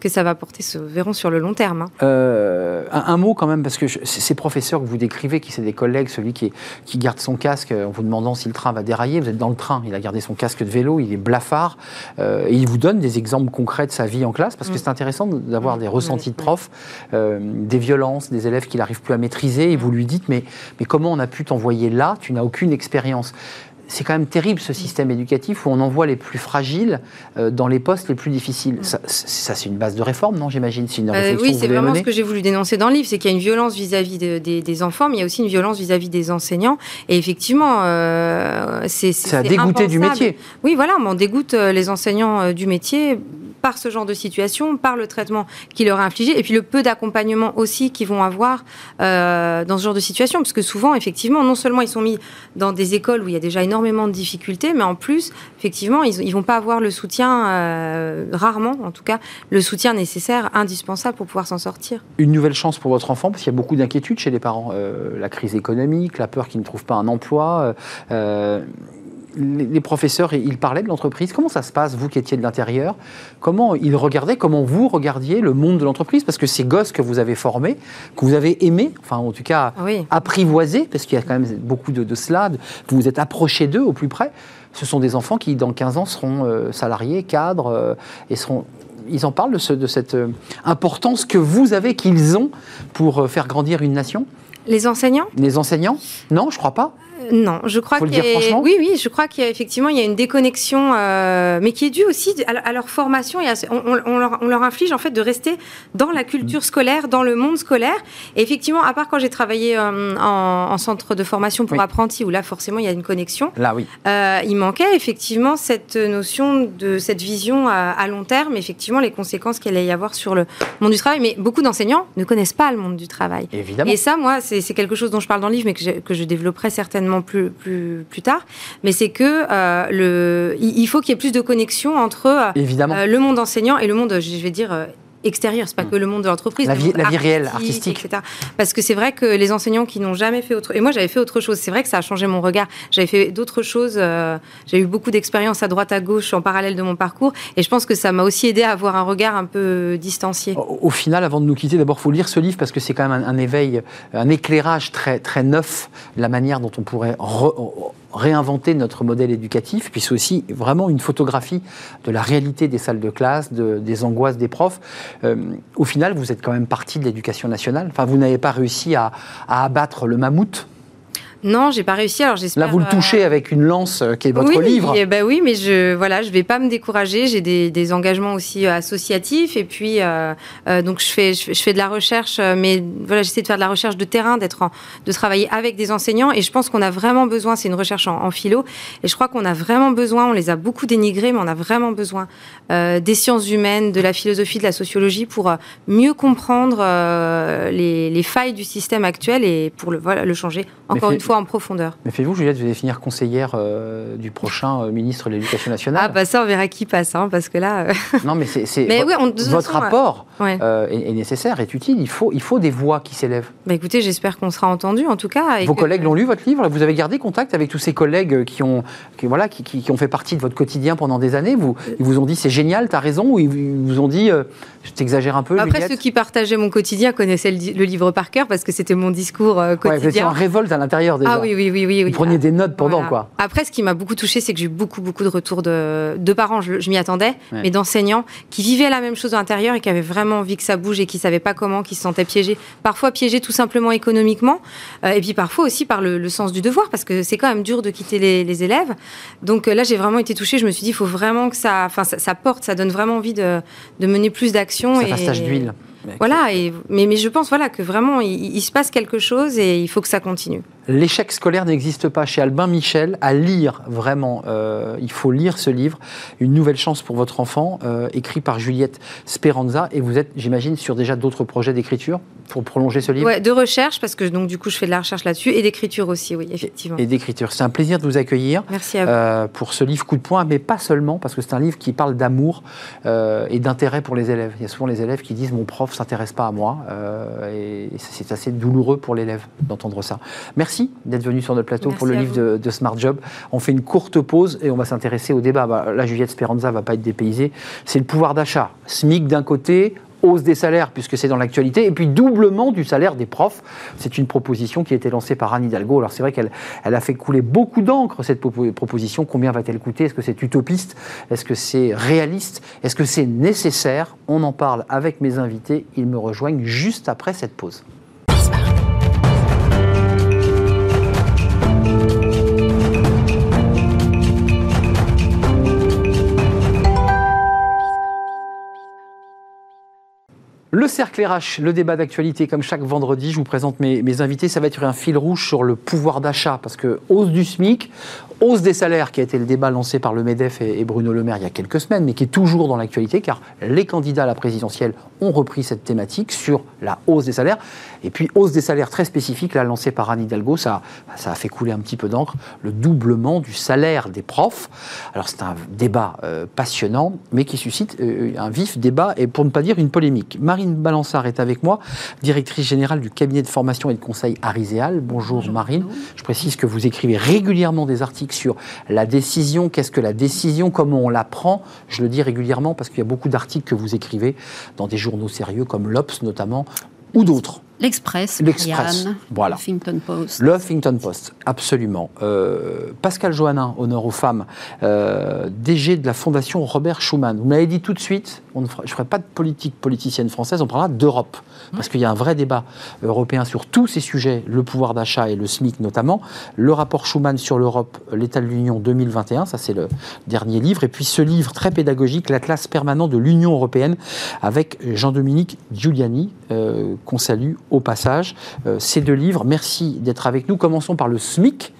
que ça va porter se verront sur le long terme. Hein. Un, mot quand même parce que ces professeurs que vous décrivez, qui c'est des collègues, celui qui, qui garde son casque en vous demandant si le train va dérailler, vous êtes dans le train, il a gardé son casque de vélo, il est blafard et il vous donne des exemples concrets de sa vie en classe parce que mm. c'est intéressant d'avoir mm. des ressentis de profs, des violences, des élèves qu'il n'arrive plus à maîtriser et vous lui dites mais mais comment on a pu t'en envoyé là, tu n'as aucune expérience c'est quand même terrible ce système éducatif où on envoie les plus fragiles euh, dans les postes les plus difficiles. Ça, c'est une base de réforme, non J'imagine. Euh, oui, c'est vraiment ce que j'ai voulu dénoncer dans le livre, c'est qu'il y a une violence vis-à-vis des enfants, mais il y a aussi une violence vis-à-vis des enseignants. Et effectivement, euh, c'est ça a dégoûté du métier. Oui, voilà, on dégoûte les enseignants du métier par ce genre de situation, par le traitement qui leur est infligé, et puis le peu d'accompagnement aussi qu'ils vont avoir dans ce genre de situation, parce que souvent, effectivement, non seulement ils sont mis dans des écoles où il y a déjà énormément énormément de difficultés, mais en plus, effectivement, ils ne vont pas avoir le soutien, euh, rarement en tout cas, le soutien nécessaire, indispensable pour pouvoir s'en sortir. Une nouvelle chance pour votre enfant, parce qu'il y a beaucoup d'inquiétudes chez les parents. Euh, la crise économique, la peur qu'ils ne trouvent pas un emploi. Euh, les, professeurs, ils parlaient de l'entreprise. Comment ça se passe, vous qui étiez de l'intérieur? Comment ils regardaient, comment vous regardiez le monde de l'entreprise? Parce que ces gosses que vous avez formés, que vous avez aimés, enfin en tout cas apprivoisés, parce qu'il y a quand même beaucoup de, de cela, vous vous êtes approchés d'eux au plus près, ce sont des enfants qui, dans 15 ans, seront euh, salariés, cadres, euh, et seront ils en parlent de, de cette euh, importance que vous avez, qu'ils ont pour faire grandir une nation? Les enseignants? Les enseignants? Non, je crois pas. Non, je crois qu'il y a... oui, oui, je crois qu'il y a effectivement il y a une déconnexion, euh, mais qui est due aussi à, leur formation. Et on, leur, inflige en fait de rester dans la culture scolaire, dans le monde scolaire. Et effectivement, à part quand j'ai travaillé euh, en, centre de formation pour apprentis, où là forcément il y a une connexion. Là, oui. Euh, il manquait effectivement cette notion de cette vision à, long terme, effectivement les conséquences qu'elle allait y avoir sur le monde du travail. Mais beaucoup d'enseignants ne connaissent pas le monde du travail. Évidemment. Et ça, moi, c'est quelque chose dont je parle dans le livre, mais que que je développerai certainement plus, plus, plus tard, mais c'est que euh, le, il faut qu'il y ait plus de connexion entre euh, le monde enseignant et le monde, je vais dire, euh, extérieur, c'est pas mm. que le monde de l'entreprise. La vie, la vie réelle, artistique. Etc. Parce que c'est vrai que les enseignants qui n'ont jamais fait autre... Et moi, j'avais fait autre chose. C'est vrai que ça a changé mon regard. J'avais fait d'autres choses. Euh, j'ai eu beaucoup d'expériences à droite, à gauche, en parallèle de mon parcours. Et je pense que ça m'a aussi aidé à avoir un regard un peu distancié. Au, final, avant de nous quitter, d'abord, il faut lire ce livre parce que c'est quand même un, éveil, un éclairage très, très neuf, la manière dont on pourrait réinventer notre modèle éducatif, puis c'est aussi vraiment une photographie de la réalité des salles de classe, de, des angoisses des profs. Euh, au final, vous êtes quand même partie de l'éducation nationale. Enfin, vous n'avez pas réussi à abattre le mammouth non, j'ai pas réussi. Alors j'espère. Là, vous le euh, touchez avec une lance euh, qui est votre livre. Oui, ben oui, mais je voilà, je vais pas me décourager. J'ai des, des, engagements aussi euh, associatifs et puis donc je fais je, fais de la recherche, mais voilà, j'essaie de faire de la recherche de terrain, d'être de travailler avec des enseignants et je pense qu'on a vraiment besoin. C'est une recherche en, philo et je crois qu'on a vraiment besoin. On les a beaucoup dénigrés, mais on a vraiment besoin des sciences humaines, de la philosophie, de la sociologie pour mieux comprendre les, les, failles du système actuel et pour le voilà le changer. Encore une fois en profondeur. Mais faites-vous, Juliette, vous allez finir conseillère euh, du prochain euh, ministre de l'Éducation nationale Ah, bah ça, on verra qui passe, hein, parce que là. Euh, non, mais c'est. votre rapport est, nécessaire, est utile. Il faut, il faut des voix qui s'élèvent. Bah écoutez, j'espère qu'on sera entendu, en tout cas. Vos collègues l'ont lu, votre livre Vous avez gardé contact avec tous ces collègues qui ont, qui, voilà, qui, qui, ont fait partie de votre quotidien pendant des années vous, Ils vous ont dit c'est génial, tu as raison Ou ils vous ont dit je t'exagère un peu Après, ceux qui partageaient mon quotidien connaissaient le, livre par cœur parce que c'était mon discours quotidien. Ouais, vous étiez en révolte à l'intérieur déjà. Ah oui, oui, oui. oui, Vous preniez des notes pendant, quoi. Après, ce qui m'a beaucoup touché, c'est que j'ai eu beaucoup, beaucoup de retours de, de parents, je, je m'y attendais, Ouais. mais d'enseignants qui vivaient la même chose à l'intérieur et qui avaient vraiment envie que ça bouge et qui savaient pas comment, qui se sentaient piégés. Parfois piégés tout simplement économiquement, euh, et puis parfois aussi par le, le sens du devoir, parce que c'est quand même dur de quitter les, les élèves. Donc euh, là, j'ai vraiment été touchée. Je me suis dit, il faut vraiment que ça, ça, ça porte, ça donne vraiment envie de, de mener plus d'actions. Ça et d'huile. Voilà, et, mais, mais je pense voilà, que vraiment, il, il se passe quelque chose et il faut que ça continue. L'échec scolaire n'existe pas chez Albin Michel. À lire, vraiment, euh, il faut lire ce livre. Une nouvelle chance pour votre enfant, euh, écrit par Juliette Speranza. Et vous êtes, j'imagine, sur déjà d'autres projets d'écriture pour prolonger ce livre? Ouais, de recherche, parce que donc du coup, je fais de la recherche là-dessus, et d'écriture aussi, oui, effectivement. et d'écriture. C'est un plaisir de vous accueillir. Merci à vous. euh, pour ce livre coup de poing, mais pas seulement, parce que c'est un livre qui parle d'amour et d'intérêt pour les élèves. Il y a souvent les élèves qui disent mon prof s'intéresse pas à moi, euh, et c'est assez douloureux pour l'élève d'entendre ça. Merci d'être venu sur notre plateau Merci pour le livre de, de Smart Job. On fait une courte pause et on va s'intéresser au débat. Bah, là, Juliette Speranza va pas être dépaysée. C'est le pouvoir d'achat. SMIC d'un côté. Hausse des salaires, puisque c'est dans l'actualité, et puis doublement du salaire des profs. C'est une proposition qui a été lancée par Anne Hidalgo. Alors c'est vrai qu'elle elle a fait couler beaucoup d'encre, cette propo- proposition. Combien va-t-elle coûter? Est-ce que c'est utopiste? Est-ce que c'est réaliste? Est-ce que c'est nécessaire? On en parle avec mes invités. Ils me rejoignent juste après cette pause. Le cercle RH, le débat d'actualité, comme chaque vendredi, je vous présente mes, invités. Ça va être un fil rouge sur le pouvoir d'achat, parce que hausse du SMIC, hausse des salaires, qui a été le débat lancé par le MEDEF et, et Bruno Le Maire il y a quelques semaines, mais qui est toujours dans l'actualité, car les candidats à la présidentielle ont repris cette thématique sur la hausse des salaires. Et puis, hausse des salaires très spécifique, là, lancée par Anne Hidalgo, ça, ça a fait couler un petit peu d'encre, le doublement du salaire des profs. Alors, c'est un débat euh, passionnant, mais qui suscite euh, un vif débat, et pour ne pas dire une polémique. Marine Balançard est avec moi, directrice générale du cabinet de formation et de conseil Ariséal. Bonjour, Marine. Je précise que vous écrivez régulièrement des articles sur la décision, qu'est-ce que la décision, comment on la prend? Je le dis régulièrement parce qu'il y a beaucoup d'articles que vous écrivez dans des journaux sérieux comme l'Obs notamment, ou d'autres. L'Express, L'Express, voilà. Huffington Post. Le Huffington Post, absolument. Euh, Pascal Joannin, honneur aux femmes, euh, DG de la Fondation Robert Schuman. Vous m'avez dit tout de suite, on ne fera- je ne ferai pas de politique politicienne française, on parlera d'Europe. Parce qu'il y a un vrai débat européen sur tous ces sujets, le pouvoir d'achat et le SMIC notamment. Le rapport Schuman sur l'Europe, l'état de l'Union 2021, ça c'est le dernier livre. Et puis ce livre très pédagogique, l'Atlas permanent de l'Union européenne, avec Jean-Dominique Giuliani, euh, qu'on salue au passage. Euh, ces deux livres, merci d'être avec nous. Commençons par le SMIC,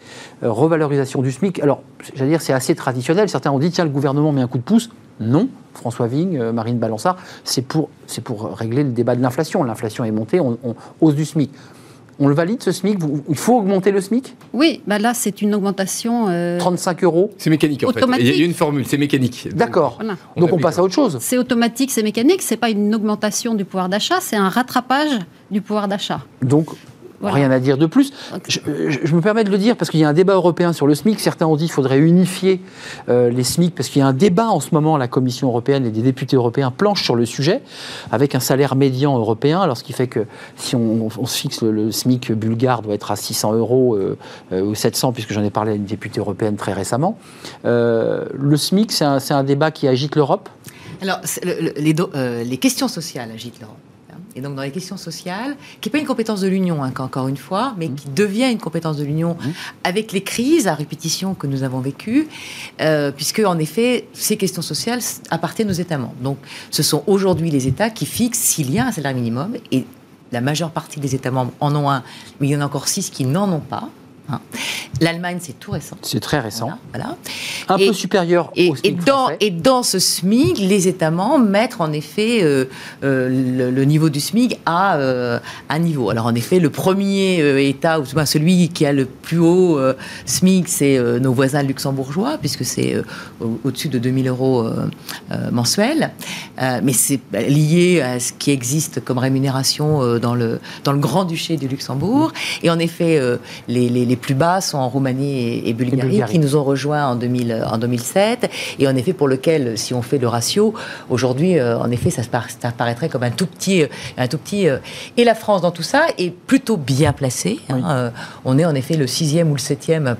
euh, revalorisation du SMIC. Alors, j'allais dire, c'est assez traditionnel. Certains ont dit, tiens, le gouvernement met un coup de pouce. Non, François Vigne, euh, Marine Balançard, c'est pour, régler le débat de l'inflation. L'inflation est montée, on, on hausse du SMIC. On le valide, ce SMIC Vous- Il faut augmenter le SMIC Oui, bah là, c'est une augmentation. euh, 35 euros? C'est mécanique en fait. Il y a une formule, c'est mécanique. D'accord. voilà. On Donc on applique, passe à autre chose. C'est automatique, c'est mécanique, c'est pas une augmentation du pouvoir d'achat, c'est un rattrapage du pouvoir d'achat. Donc, Voilà. rien à dire de plus. Je, je- je me permets de le dire parce qu'il y a un débat européen sur le SMIC. Certains ont dit qu'il faudrait unifier euh, les SMIC parce qu'il y a un débat en ce moment la Commission européenne et des députés européens planchent sur le sujet avec un salaire médian européen. Alors, ce qui fait que si on, on se fixe le, le SMIC bulgare doit être à 600 euros euh, euh, ou 700 puisque j'en ai parlé à une députée européenne très récemment. Le SMIC, c'est un, débat qui agite l'Europe? Alors, c'est le- le- les, do- euh, les questions sociales agitent l'Europe. Et donc, dans les questions sociales, qui n'est pas une compétence de l'Union, hein, encore une fois, mais qui devient une compétence de l'Union avec les crises à répétition que nous avons vécues, euh, puisque, en effet, ces questions sociales appartiennent aux États membres. Donc, ce sont aujourd'hui les États qui fixent s'il y a un salaire minimum, et la majeure partie des États membres en ont un, mais il y en a encore six qui n'en ont pas. Hein. L'Allemagne, c'est tout récent. C'est très récent. Voilà, voilà. Un Et- peu supérieur Et, au et dans, français. et dans ce SMIC, les États membres mettent en effet euh, euh, le, le niveau du SMIC à euh, un niveau. Alors en effet, le premier État, ou celui qui a le plus haut SMIC, c'est nos voisins luxembourgeois, puisque c'est au- au-dessus de 2000 euros mensuels. Mais c'est bah, lié à ce qui existe comme rémunération dans, le, dans le Grand-Duché du Luxembourg. Et en effet, les, les- les plus bas sont en Roumanie et, Bulgarie, Bulgarie, qui nous ont rejoints en, 2000, en 2007, et en effet pour lequel, si on fait le ratio, aujourd'hui, euh, en effet, ça, ça paraîtrait comme un tout petit, euh, un tout petit. euh, et la France dans tout ça est plutôt bien placée. hein, euh, on est en effet le sixième ou le septième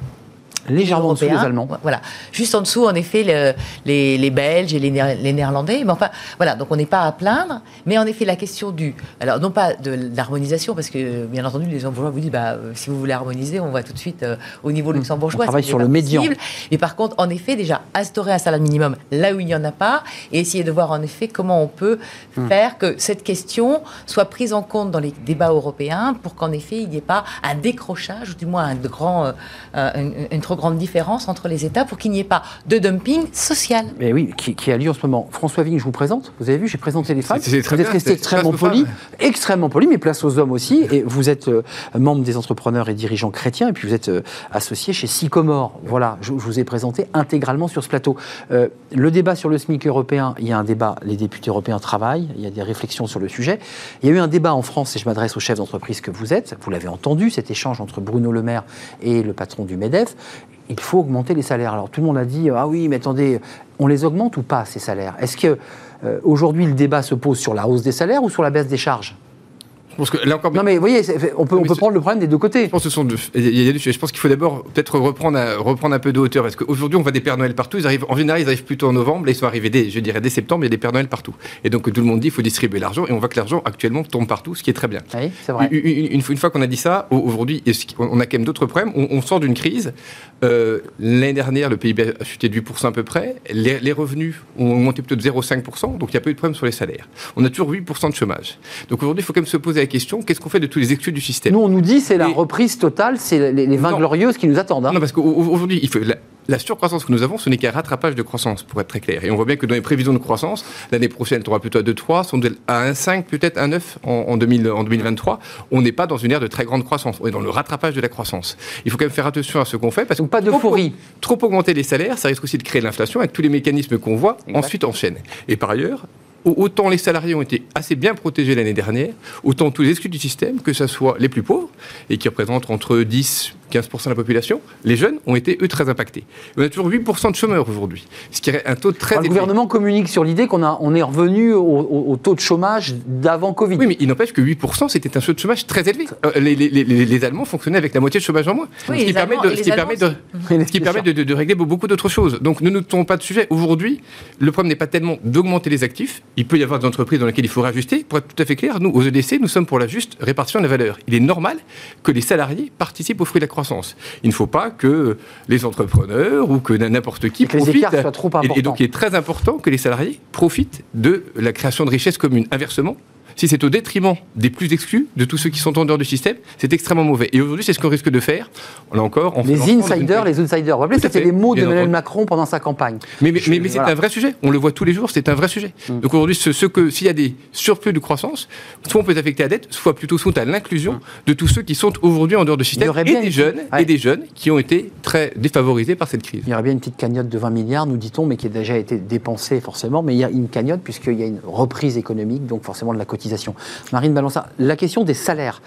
Légèrement en dessous des européen. Allemands. Voilà. Juste en dessous, en effet, le- les, les Belges et les, Néer- les Néerlandais. Mais enfin, voilà. Donc, on n'est pas à plaindre. Mais en effet, la question du. Alors, non pas de l'harmonisation, parce que, bien entendu, les Luxembourgeois vous disent, bah, euh, si vous voulez harmoniser, on va tout de suite euh, au niveau luxembourgeois. On travaille sur le médian. Mais par contre, en effet, déjà, instaurer un salaire minimum là où il n'y en a pas et essayer de voir, en effet, comment on peut Hmm. faire que cette question soit prise en compte dans les débats européens pour qu'en effet, il n'y ait pas un décrochage, ou du moins un grand, euh, une, une trop grande différence entre les États pour qu'il n'y ait pas de dumping social. Mais oui, qui, qui a lieu en ce moment. François Vigne, je vous présente. Vous avez vu, j'ai présenté les femmes. C'est- vous êtes resté extrêmement aux poli, extrêmement poli, mais place aux hommes aussi. Et vous êtes euh, membre des entrepreneurs et dirigeants chrétiens, et puis vous êtes euh, associé chez Sycomore. Voilà, je, je vous ai présenté intégralement sur ce plateau. Euh, le débat sur le SMIC européen, il y a un débat, les députés européens travaillent, il y a des réflexions sur le sujet. Il y a eu un débat en France, et je m'adresse au chef d'entreprise que vous êtes. Vous l'avez entendu, cet échange entre Bruno Le Maire et le patron du MEDEF. Il faut augmenter les salaires. Alors tout le monde a dit ah oui, mais attendez, on les augmente ou pas ces salaires? Est-ce que euh, aujourd'hui le débat se pose sur la hausse des salaires ou sur la baisse des charges? Pense que là encore, Non mais vous voyez, on peut, on prendre le problème des deux côtés. Je pense que ce sont deux- il. Je pense qu'il faut d'abord peut-être reprendre, un- reprendre un peu de hauteur parce qu'aujourd'hui on voit des Pères Noël partout. Ils arrivent, en général, ils arrivent plutôt en novembre. Là, ils sont arrivés dès, je dirais, dès septembre. Il y a des Pères Noël partout. Et donc tout le monde dit qu'il faut distribuer l'argent et on voit que l'argent actuellement tombe partout, ce qui est très bien. Oui, c'est vrai. Une, une- une fois- une fois qu'on a dit ça, au- aujourd'hui, on a quand même d'autres problèmes. On, on sort d'une crise. Euh, L'année dernière, le PIB a chuté de 8% à peu près. Les, les revenus ont augmenté plutôt de 0,5%. Donc il y a pas eu de problème sur les salaires. On a toujours 8% de chômage. Donc aujourd'hui, il faut quand même se poser la question qu'est-ce qu'on fait de tous les exclus du système Nous on nous dit c'est la Et- reprise totale, c'est les, les vins Non. glorieuses qui nous attendent. hein. Non, parce qu'aujourd'hui. La, la surcroissance que nous avons, ce n'est qu'un rattrapage de croissance, pour être très clair. Et on voit bien que dans les prévisions de croissance, l'année prochaine, on aura plutôt à 2,3, sont à 1,5, peut-être 1,9 en, en, 2000 en 2023. On n'est pas dans une ère de très grande croissance. On est dans le rattrapage de la croissance. Il faut quand même faire attention à ce qu'on fait, parce que Donc pas trop- d'euphorie. Trop augmenter les salaires, ça risque aussi de créer l'inflation avec tous les mécanismes qu'on voit, Exact. ensuite en chaîne. Et par ailleurs, autant les salariés ont été assez bien protégés l'année dernière, autant tous les exclus du système, que ce soit les plus pauvres, et qui représentent entre 10 15% de la population, les jeunes ont été, eux, très impactés. On a toujours 8% de chômeurs aujourd'hui, ce qui est un taux très le gouvernement communique sur l'idée qu'on a, on est revenu au, au- au taux de chômage d'avant Covid. Oui, mais il n'empêche que 8%, c'était un taux de chômage très élevé. Euh, les, les- les- les Allemands fonctionnaient avec la moitié de chômage en moins. Oui, ce qui permet de, ce qui permet de, ce qui permet de, de- de régler beaucoup d'autres choses. Donc ne nous tombons pas de sujet. Aujourd'hui, le problème n'est pas tellement d'augmenter les actifs. Il peut y avoir des entreprises dans lesquelles il faut rajuster. Pour être tout à fait clair, nous, aux EDC, nous sommes pour la juste répartition de la valeur. Il est normal que les salariés participent au fruit de la croissance. Il ne faut pas que les entrepreneurs ou que n'importe qui Et que les profitent. écarts soient trop Et-. Et, donc il est très important que les salariés profitent de la création de richesses communes. Inversement, si c'est au détriment des plus exclus, de tous ceux qui sont en dehors du système, c'est extrêmement mauvais. Et aujourd'hui, c'est ce qu'on risque de faire. Là encore, en Les insiders, les outsiders. Vous vous rappelez, c'était les mots d'Emmanuel. Macron pendant sa campagne. Mais, c'est un vrai sujet. On le voit tous les jours, c'est un vrai sujet. Mm. Donc aujourd'hui, ce, ce que s'il y a des surplus de croissance, soit on peut affecté à la dette, soit plutôt sont à l'inclusion de tous ceux qui sont aujourd'hui en dehors du système et des une- jeunes Ouais. et des jeunes qui ont été très défavorisés par cette crise. Il y aurait bien une petite cagnotte de 20 milliards, nous dit-on, mais qui a déjà été dépensée forcément. Mais il y a une cagnotte puisqu'il y a une reprise économique, donc forcément de la cotisation. Marine Balança, la question des salaires,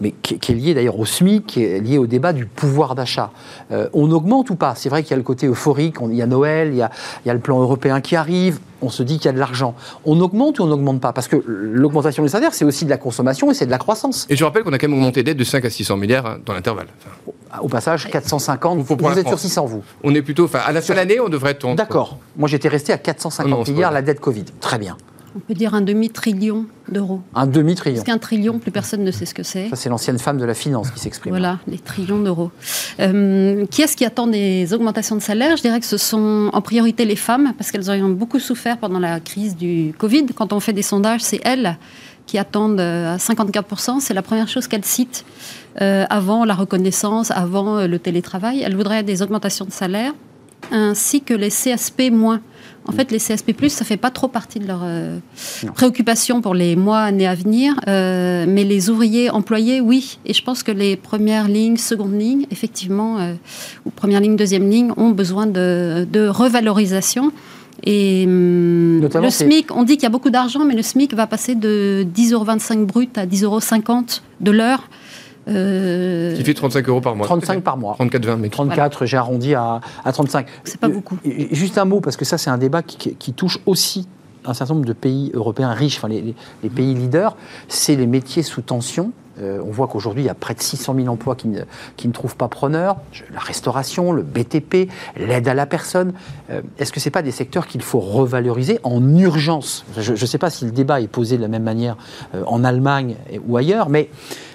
mais qui, qui est liée d'ailleurs au SMIC, qui est liée au débat du pouvoir d'achat. Euh, on augmente ou pas? C'est vrai qu'il y a le côté euphorique, on- il y a Noël, il y a, il y a le plan européen qui arrive, on se dit qu'il y a de l'argent. On augmente ou on n'augmente pas? Parce que l'augmentation des salaires, c'est aussi de la consommation et c'est de la croissance. Et je rappelle qu'on a quand même augmenté d'aide de 5 à 600 milliards hein, dans l'intervalle. Enfin, Au passage, 450, Faut vous la êtes sur France. 600, vous on est plutôt, enfin, à la fin de l'année, on devrait être. entre- D'accord. Moi, j'étais resté à 450 Non, non, c'est milliards, la dette Covid. Très bien. On peut dire un demi-trillion d'euros. Un demi-trillion. Parce qu'un trillion, plus personne ne sait ce que c'est. Ça, c'est l'ancienne femme de la finance qui s'exprime. Voilà, les trillions d'euros. Euh, qui est-ce qui attend des augmentations de salaire? Je dirais que ce sont en priorité les femmes, parce qu'elles ont beaucoup souffert pendant la crise du Covid. Quand on fait des sondages, c'est elles qui attendent euh, à 54%. C'est la première chose qu'elles citent euh, avant la reconnaissance, avant le télétravail. Elles voudraient des augmentations de salaire, ainsi que les CSP moins. En fait, les CSP+, ça fait pas trop partie de leurs euh, préoccupations pour les mois, années à venir. Euh, mais les ouvriers employés, oui. Et je pense que les premières lignes, secondes lignes, effectivement, euh, ou première ligne, deuxième ligne, ont besoin de, de revalorisation. Et hum, le SMIC, on dit qu'il y a beaucoup d'argent, mais le SMIC va passer de 10,25 euros brut à 10,50 euros de l'heure. Euh, Qui fait 35 euros par mois. 35 par mois. 34,20, mais 34, j'ai arrondi à, à 35. C'est pas beaucoup. Juste un mot, parce que ça, c'est un débat qui, qui- qui touche aussi un certain nombre de pays européens riches, enfin les, les- les pays leaders, c'est les métiers sous tension. Euh, on voit qu'aujourd'hui, il y a près de 600 000 emplois qui ne, qui ne trouvent pas preneur. La restauration, le BTP, l'aide à la personne. Euh, Est-ce que ce n'est pas des secteurs qu'il faut revaloriser en urgence? Je ne sais pas si le débat est posé de la même manière euh, en Allemagne ou ailleurs, mais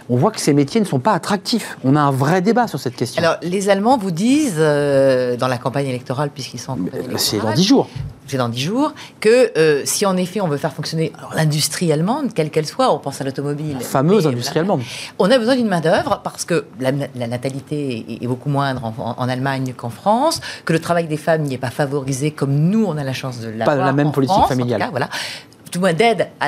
on voit que ces métiers ne sont pas attractifs. On a un vrai débat sur cette question. Alors, les Allemands vous disent, euh, dans la campagne électorale, puisqu'ils sont en campagne Euh, c'est dans 10 jours. c'est dans 10 jours, que euh, si en effet on veut faire fonctionner l'industrie allemande, quelle qu'elle soit, on pense à l'automobile. La fameuse industrie allemande. On a besoin d'une main-d'œuvre parce que la, la natalité est, beaucoup moindre en, en- en Allemagne qu'en France, que le travail des femmes n'y est pas favorisé comme nous, on a la chance de l'avoir. la même en politique France, en tout familiale. cas, voilà. Tout moins d'aide à,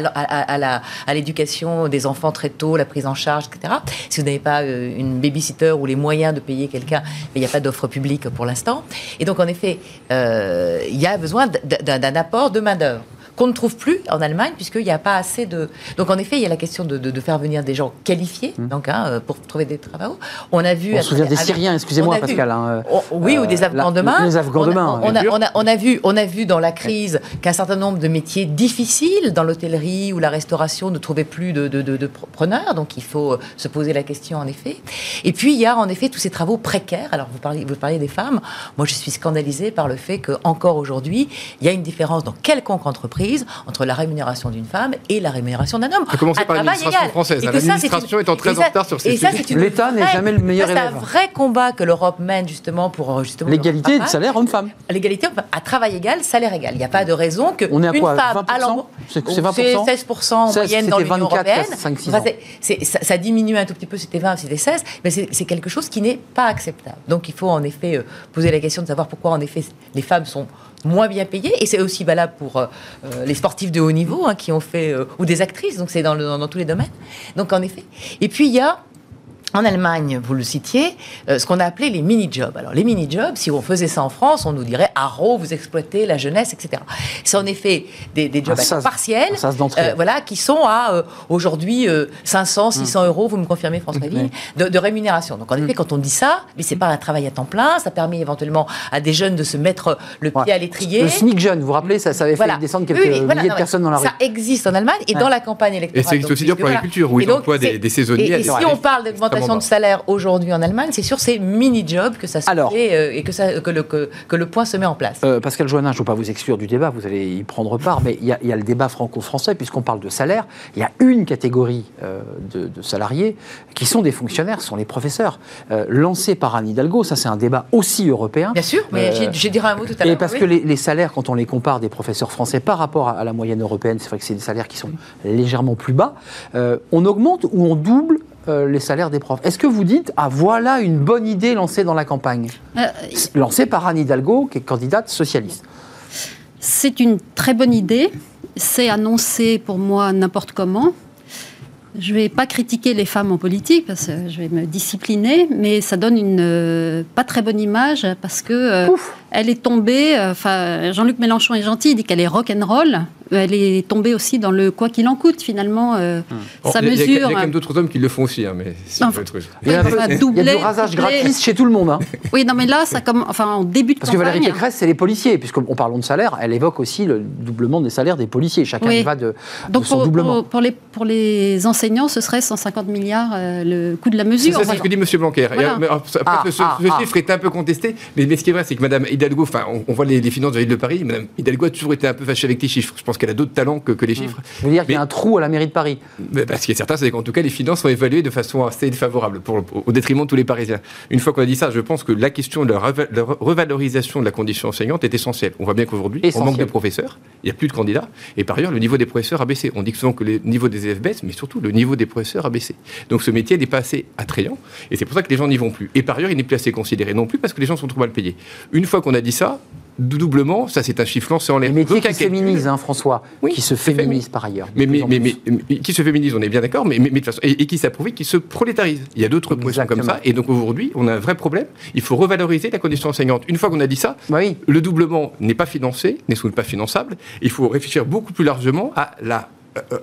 à- l'éducation des enfants très tôt, la prise en charge, etc. Si vous n'avez pas euh, une babysitter ou les moyens de payer quelqu'un, il n'y a pas d'offre publique pour l'instant. Et donc, en effet, euh, il y a besoin d'un apport de main-d'œuvre qu'on ne trouve plus en Allemagne puisqu'il n'y a pas assez de. Donc en effet, il y a la question de, de- de faire venir des gens qualifiés, donc hein, euh, pour trouver des travaux. On a vu. Mmh. On se souvient des Syriens, excusez-moi Pascal. hein, Oh, oui, ou des euh, Afghans la- demain. les Afghans on a, demain, On, a, on, a, on, a vu, on a vu dans la crise qu'un certain nombre de métiers difficiles dans l'hôtellerie ou la restauration ne trouvaient plus de, de, de- de preneurs. Donc il faut euh, se poser la question en effet. Et puis il y a en effet tous ces travaux précaires. Alors vous parliez, vous parliez des femmes. Moi je suis scandalisée par le fait qu'encore aujourd'hui, il y a une différence dans quelconque entreprise entre la rémunération d'une femme et la rémunération d'un homme. À commencer À par l'administration française. L'administration étant très en retard sur ces et ça, sujets. c'est une L'État n'est jamais le meilleur ça, C'est élève. un vrai combat que l'Europe mène justement pour justement L'égalité de salaire homme-femme. L'égalité à travail égal, salaire égal. Il n'y a pas de raison que On est à une quoi, femme 20% à l'embauche- C'est- c'est 20% C'est 16% en 16, moyenne dans l'Union 24 il y a européenne. 5-6 Enfin, ans. c'est- c'est- ça, ça diminue un tout petit peu, c'était 20, c'était 16, mais c'est c'est quelque chose qui n'est pas acceptable. Donc il faut en effet euh, poser la question de savoir pourquoi en effet les femmes sont moins bien payées et c'est aussi valable pour euh, euh, les sportifs de haut niveau hein, qui ont fait euh, ou des actrices. Donc c'est dans, dans- dans tous les domaines. Donc en effet. Et puis il y a en Allemagne, vous le citiez, euh, ce qu'on a appelé les mini-jobs. Alors, les mini-jobs, si on faisait ça en France, on nous dirait Haro, vous exploitez la jeunesse, etc. C'est en effet des, des jobs temps sas- partiel, un sas d'entrée. euh, voilà, qui sont à euh, aujourd'hui euh, 500, 600 euros, vous me confirmez, François Ville, de, de rémunération. Donc, en effet, quand on dit ça, mais c'est pas un travail à temps plein, ça permet éventuellement à des jeunes de se mettre le pied Ouais. à l'étrier. Le SMIC jeune, vous vous rappelez, ça, ça avait fait descendre quelques Oui, oui, voilà, milliers non, de personnes dans la rue. Ça existe en Allemagne et Ouais. dans la campagne Et électorale. ça existe donc, aussi bien pour l'agriculture, où ils Et donc, emploient des, des saisonniers. et, et si on parle d'augmentation extrêmement de salaire aujourd'hui en Allemagne, c'est sur ces mini-jobs que ça se Alors. fait euh, et que, ça, que, le, que, que le point se met en place. Euh, Pascal Joannin, je ne veux pas vous exclure du débat, vous allez y prendre part, mais il y, a- il y a le débat franco-français, puisqu'on parle de salaire. Il y a une catégorie euh, de, de salariés qui sont des fonctionnaires, ce sont les professeurs. Euh, lancé par Anne Hidalgo, ça c'est un débat aussi européen. Bien sûr, mais j'ai- je dirai un mot tout à l'heure. Et parce oui. que les, les salaires, quand on les compare des professeurs français par rapport à, à la moyenne européenne, c'est vrai que c'est des salaires qui sont légèrement plus bas. On augmente ou on double euh, les salaires des profs. Est-ce que vous dites, ah voilà une bonne idée lancée dans la campagne Euh, Lancée par Anne Hidalgo, qui est candidate socialiste. C'est une très bonne idée. C'est annoncé pour moi n'importe comment. Je ne vais pas critiquer les femmes en politique parce que je vais me discipliner, mais ça donne une euh, pas très bonne image parce que euh, elle est tombée. euh, Enfin, Jean-Luc Mélenchon est gentil, il dit qu'elle est rock and roll. Elle est tombée aussi dans le quoi qu'il en coûte finalement. euh, Bon, sa il y mesure. Il y a quand même d'autres hommes qui le font aussi, hein, mais c'est autre truc. Il y a, un Oui, peu- enfin, il y a doubler, du rasage tripler. gratis chez tout le monde. hein. Oui, non, mais là, ça comme, enfin, en début de Parce que. Valérie Pécresse, c'est les policiers. Puisqu'on parlons de salaire, elle évoque aussi le doublement des salaires des policiers. Chacun Oui. y va de, de Donc son pour, doublement. pour, pour les, pour les enseignants, ce serait 150 milliards euh, le coût de la C'est mesure. ça, c'est ce que dit M. Blanquer. Voilà. Et, mais, alors, Après, Ah, ce, ce- ah, ce ah. chiffre est un peu contesté, mais, mais ce qui est vrai, c'est que Mme Hidalgo, enfin, on, on voit les, les finances de la ville de Paris, Mme Hidalgo a toujours été un peu fâchée avec les chiffres. Je pense qu'elle a d'autres talents que, que les chiffres. Vous dire qu'il y a un trou à la mairie de Paris. Mais parce qu'il est certain, c'est qu'en tout cas, les finances sont évaluées de façon assez défavorable, pour, au détriment de tous les Parisiens. Une fois qu'on a dit ça, je pense que la question de la, reva- la revalorisation de la condition enseignante est essentielle. On voit bien qu'aujourd'hui, on manque de professeurs, il n'y a plus de candidats, et par ailleurs, le niveau des professeurs a baissé. On dit souvent que le niveau des élèves baisse, mais surtout le niveau des professeurs a baissé. Donc ce métier n'est pas assez attrayant, et c'est pour ça que les gens n'y vont plus. Et par ailleurs, il n'est plus assez considéré non plus parce que les gens sont trop mal payés. Une fois qu'on a dit ça, doublement, ça c'est un chiffre lancé en l'air. Aucun qui se calcul. féminisent, hein, François. Oui, qui se féminisent par ailleurs. Mais, mais, mais, mais- mais qui se féminise, on est bien d'accord, mais, mais- mais de façon, et, et qui s'approuve, qui se prolétarise. Il y a d'autres professions comme ça, et donc aujourd'hui, on a un vrai problème. Il faut revaloriser la condition enseignante. Une fois qu'on a dit ça, Bah oui. le doublement n'est pas financé, n'est pas finançable. Il faut réfléchir beaucoup plus largement à la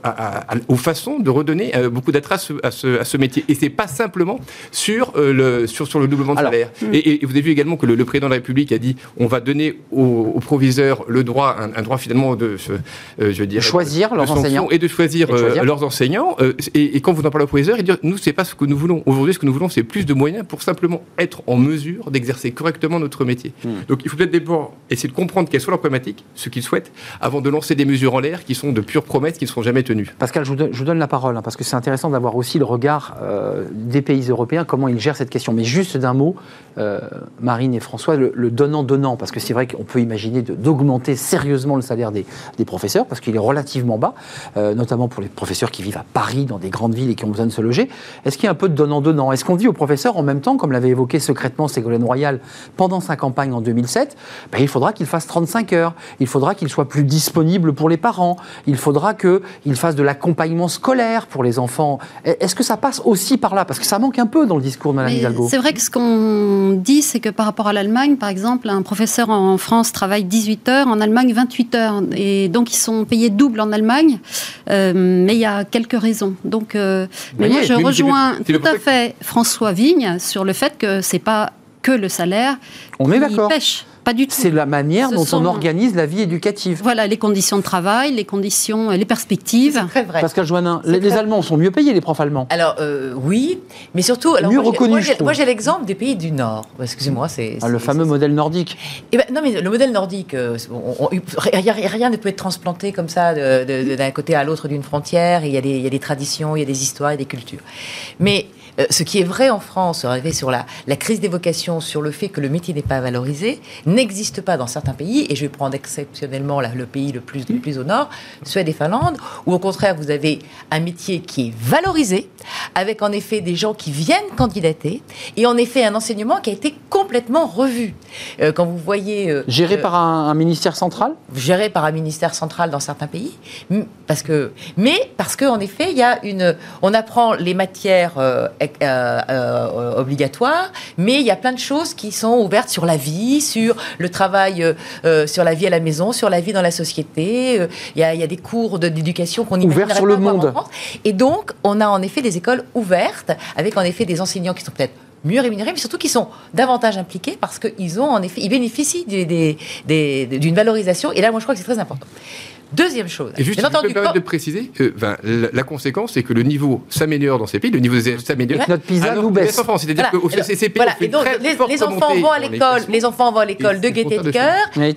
à- à- aux façons de redonner euh, beaucoup d'attrait à ce, à ce- à ce métier. Et c'est pas simplement sur, euh, le, sur, sur le doublement de Alors, salaire. Et, et- et vous avez vu également que le, le président de la République a dit on va donner aux, aux proviseurs le droit, un, un droit finalement de, euh, je veux dire, choisir leurs enseignants. et de choisir, Et de choisir. euh, leurs enseignants. Euh, et, et quand vous en parlez aux proviseurs, ils disent nous c'est pas ce que nous voulons. Aujourd'hui, ce que nous voulons, c'est plus de moyens pour simplement être en mesure d'exercer correctement notre métier. Hmm. Donc il faut peut-être d'abord essayer de comprendre quelles sont leurs problématiques, ce qu'ils souhaitent, avant de lancer des mesures en l'air qui sont de pures promesses qui ne seront jamais tenues. Pascal, je vous donne, la parole, hein, parce que c'est intéressant d'avoir aussi le regard euh, des pays européens, comment ils gèrent cette question. Mais juste d'un mot, euh, Marine et François, le donnant-donnant, parce que c'est vrai qu'on peut imaginer d'augmenter sérieusement le salaire des, des professeurs, parce qu'il est relativement bas, euh, notamment pour les professeurs qui vivent à Paris, dans des grandes villes et qui ont besoin de se loger. Est-ce qu'il y a un peu de donnant-donnant? Est-ce qu'on dit aux professeurs en même temps, comme l'avait évoqué secrètement Ségolène Royal pendant sa campagne en 2007, ben, il faudra qu'il fasse 35 heures, il faudra qu'il soit plus disponible pour les parents, il faudra qu'il fasse de l'accompagnement scolaire pour les enfants. Est-ce que ça passe aussi par là? Parce que ça manque un peu dans le discours de Mme Hidalgo. C'est vrai que ce qu'on dit, c'est que par rapport à l'Allemagne, par exemple, un professeur en France travaille 18 heures, en Allemagne 28 heures. Et donc, ils sont payés double en Allemagne. Euh, mais il y a quelques raisons. Donc, euh, mais moi, je rejoins tout à fait François Vigne sur le fait que c'est pas que le salaire On est qui d'accord. pêche. Pas du tout. C'est la manière Ce dont sont- on organise la vie éducative. Voilà, les conditions de travail, les conditions, les perspectives. Très vrai. Pascal Joannin, les, Allemands sont mieux payés, les profs allemands. Alors euh, oui, mais surtout, alors, Mieux moi, j'ai- reconnu, moi, je j'ai- l'exemple des pays du Nord. Excusez-moi, c'est Ah, le fameux modèle nordique. Eh ben, non, mais le modèle nordique, euh, on- on- rien, ne peut être transplanté comme ça d'un côté à l'autre d'une frontière. et Il y, a des, il y a des traditions, il y a des histoires, il y a des cultures. Mais euh, ce qui est vrai en France, arrivé sur la, la crise des vocations, sur le fait que le métier n'est pas valorisé, n'existe pas dans certains pays. Et je vais prendre exceptionnellement là, le pays le plus, le plus au nord, Suède et Finlande, où au contraire vous avez un métier qui est valorisé, avec en effet des gens qui viennent candidater, et en effet un enseignement qui a été complètement revu. Euh, quand vous voyez euh, Géré par un, un ministère central? Géré par un ministère central dans certains pays, parce que, mais parce qu'en effet, il y a une, on apprend les matières euh, euh, obligatoires, mais il y a plein de choses qui sont ouvertes sur la vie, sur le travail, euh, sur la vie à la maison, sur la vie dans la société. Il y, a, il y a des cours d'éducation qu'on Ouverts imaginerait sur le monde. Et donc, on a en effet des écoles ouvertes, avec en effet des enseignants qui sont peut-être mieux rémunérés, mais surtout qui sont davantage impliqués parce qu'ils ont en effet, ils bénéficient d'une valorisation. Et là, moi, je crois que c'est très important. Deuxième chose. Et juste, bien si je peux me permettre quand- de préciser, euh, ben, la, la conséquence, c'est que le niveau s'améliore dans ces pays, le niveau des élèves s'améliore. Et que notre PISA nous baisse. en France. C'est-à-dire Voilà. qu'au Alors, CCP, voilà. on fait Et donc, les, les enfants vont à l'école, les enfants vont à l'école de gaieté de cœur. Euh,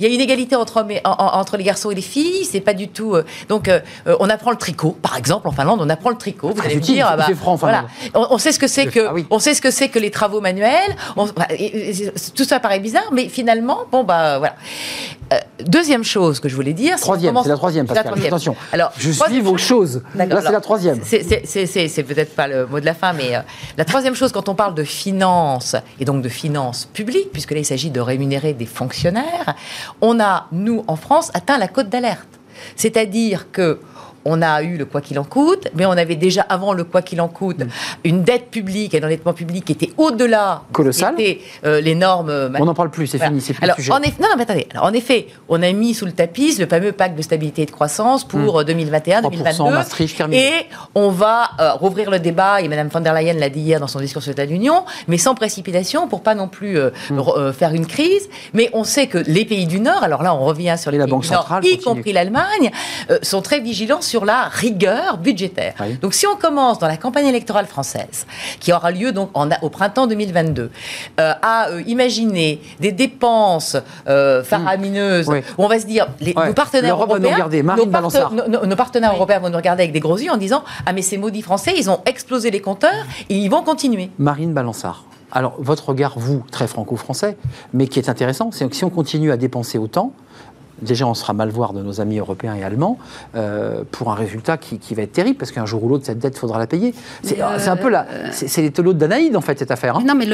Il y a- une égalité entre, hommes et- en- en- entre les garçons et les filles. C'est pas du tout. euh, donc, euh, on apprend le tricot, par exemple, en Finlande, on apprend le tricot. Vous Très allez me dire, ah voilà. On, on sait ce que c'est que, Ah oui. on sait ce que c'est que les travaux manuels. On- bah, et- et- tout ça paraît bizarre, mais finalement, bon bah voilà. Deuxième chose que je voulais dire. Troisième, c'est la troisième, c'est la Pascal. troisième. Attention. Alors, Je suis vos chose- choses. Là, c'est la troisième. c'est peut-être pas le mot de la fin, mais euh, la troisième chose, quand on parle de finances, et donc de finances publiques, puisque là, il s'agit de rémunérer des fonctionnaires, on a, nous, en France, atteint la cote d'alerte. C'est-à-dire que on a eu le quoi qu'il en coûte, mais on avait déjà avant le quoi qu'il en coûte Mm. une dette publique et un endettement public qui était au-delà Colossal. qu'étaient, euh, les normes. euh, On n'en parle plus, c'est voilà. fini, c'est plus Alors, le sujet. en non, non, mais attendez. Alors, en effet, on a mis sous le tapis le fameux pacte de stabilité et de croissance pour euh, 2021, 3% 2022. Maastricht, terminé. Et on va euh, rouvrir le débat, et Mme von der Leyen l'a dit hier dans son discours sur l'état de l'Union, mais sans précipitation pour pas non plus euh, euh, faire une crise. Mais on sait que les pays du Nord, alors là on revient sur les pays du Nord, y continue. compris l'Allemagne, euh, sont très vigilants sur la rigueur budgétaire. Oui. Donc si on commence dans la campagne électorale française, qui aura lieu donc en- au printemps 2022, euh, à euh, imaginer des dépenses euh, faramineuses, Oui. où on va se dire, les, Ouais. nos partenaires L'Europe européens, regarder. Marine nos, parte- Balançard. nos- nos- nos partenaires européens vont nous regarder avec des gros yeux en disant, ah mais ces maudits Français, ils ont explosé les compteurs et ils vont continuer. Marine Balançard. Alors, votre regard, vous, très franco-français, mais qui est intéressant, c'est que si on continue à dépenser autant, déjà on sera mal voir de nos amis européens et allemands euh, pour un résultat qui, qui va être terrible, parce qu'un jour ou l'autre, cette dette, faudra la payer. C'est Mais, euh, c'est un peu la. C'est c'est les telots de Danaïde, en fait, cette affaire. hein. Non, mais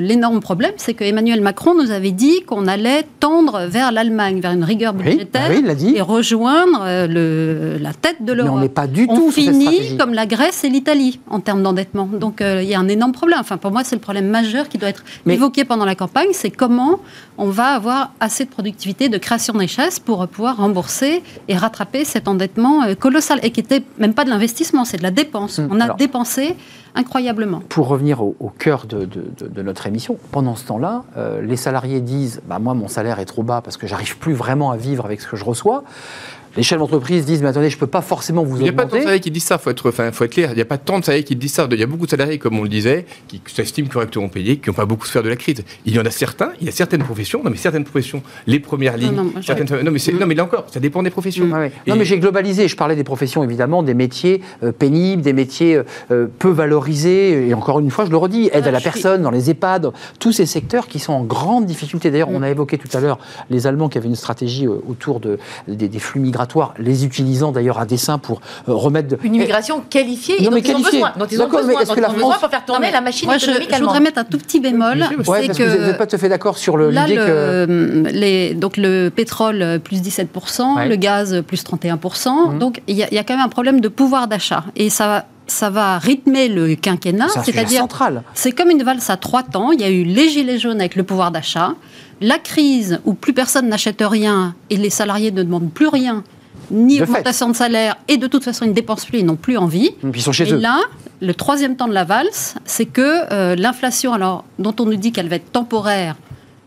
l'énorme problème, c'est que Emmanuel Macron nous avait dit qu'on allait tendre vers l'Allemagne, vers une rigueur Oui, budgétaire bah oui, dit. et rejoindre euh, le- la tête de Mais l'Europe. on n'est pas du On tout cette finit comme la Grèce et l'Italie en termes d'endettement. Donc euh, il y a un énorme problème. Enfin, pour moi, c'est le problème majeur qui doit être Mais- évoqué pendant la campagne. C'est comment on va avoir assez de productivité, de création de richesse pour pouvoir rembourser et rattraper cet endettement euh, colossal et qui était même pas de l'investissement, c'est de la dépense. Hum, On a alors- dépensé incroyablement. Pour revenir au, au cœur de, de- de- de notre émission, pendant ce temps-là, euh, les salariés disent bah, Moi, mon salaire est trop bas parce que j'arrive plus vraiment à vivre avec ce que je reçois. Les chefs d'entreprise disent Mais attendez, je ne peux pas forcément vous Il n'y a pas tant de augmenter. salariés qui disent ça, il faut être, enfin, faut être clair. Il n'y a pas tant de salariés qui disent ça. Il y a beaucoup de salariés, comme on le disait, qui s'estiment correctement payés, qui n'ont pas beaucoup souffert de la crise. Il y en a certains, il y a certaines professions, non mais certaines professions, les premières lignes, non, certaines, non, mais c'est- non mais là encore, ça dépend des professions. Ouais, ouais. Non, mais j'ai globalisé. Je parlais des professions, évidemment, des métiers euh, pénibles, des métiers euh, euh, peu valorisés. Et encore une fois, je le redis, aide Ah, à la suis- personne, dans les EHPAD, tous ces secteurs qui sont en grande difficulté. D'ailleurs, on a évoqué tout à l'heure les Allemands qui avaient une stratégie euh, autour de, des, des flux migratoires, les utilisant d'ailleurs à dessein pour euh, remettre. de- Une immigration qualifiée et dont mais ils ont besoin. Dont ils ont D'accord, mais besoin, est-ce dont que la besoin France- pour faire tourner la machine Moi, je, économique je voudrais mettre un tout petit bémol. Bien sûr, Ouais, c'est parce que, vous n'êtes pas tout à fait d'accord sur le- Là, l'idée que. les, donc le pétrole euh, plus 17%, Ouais. le gaz euh, plus 31%. Mhm. Donc il y, a- il y a quand même un problème de pouvoir d'achat. Et ça, ça va rythmer le quinquennat. C'est C'est-à-dire, central. c'est comme une valse à trois temps. Il y a eu les gilets jaunes avec le pouvoir d'achat, la crise où plus personne n'achète rien et les salariés ne demandent plus rien, ni De fait. augmentation de salaire, et de toute façon ils ne dépensent plus, ils n'ont plus envie. Et puis ils sont chez Et eux. là, le troisième temps de la valse, c'est que euh, l'inflation, alors dont on nous dit qu'elle va être temporaire,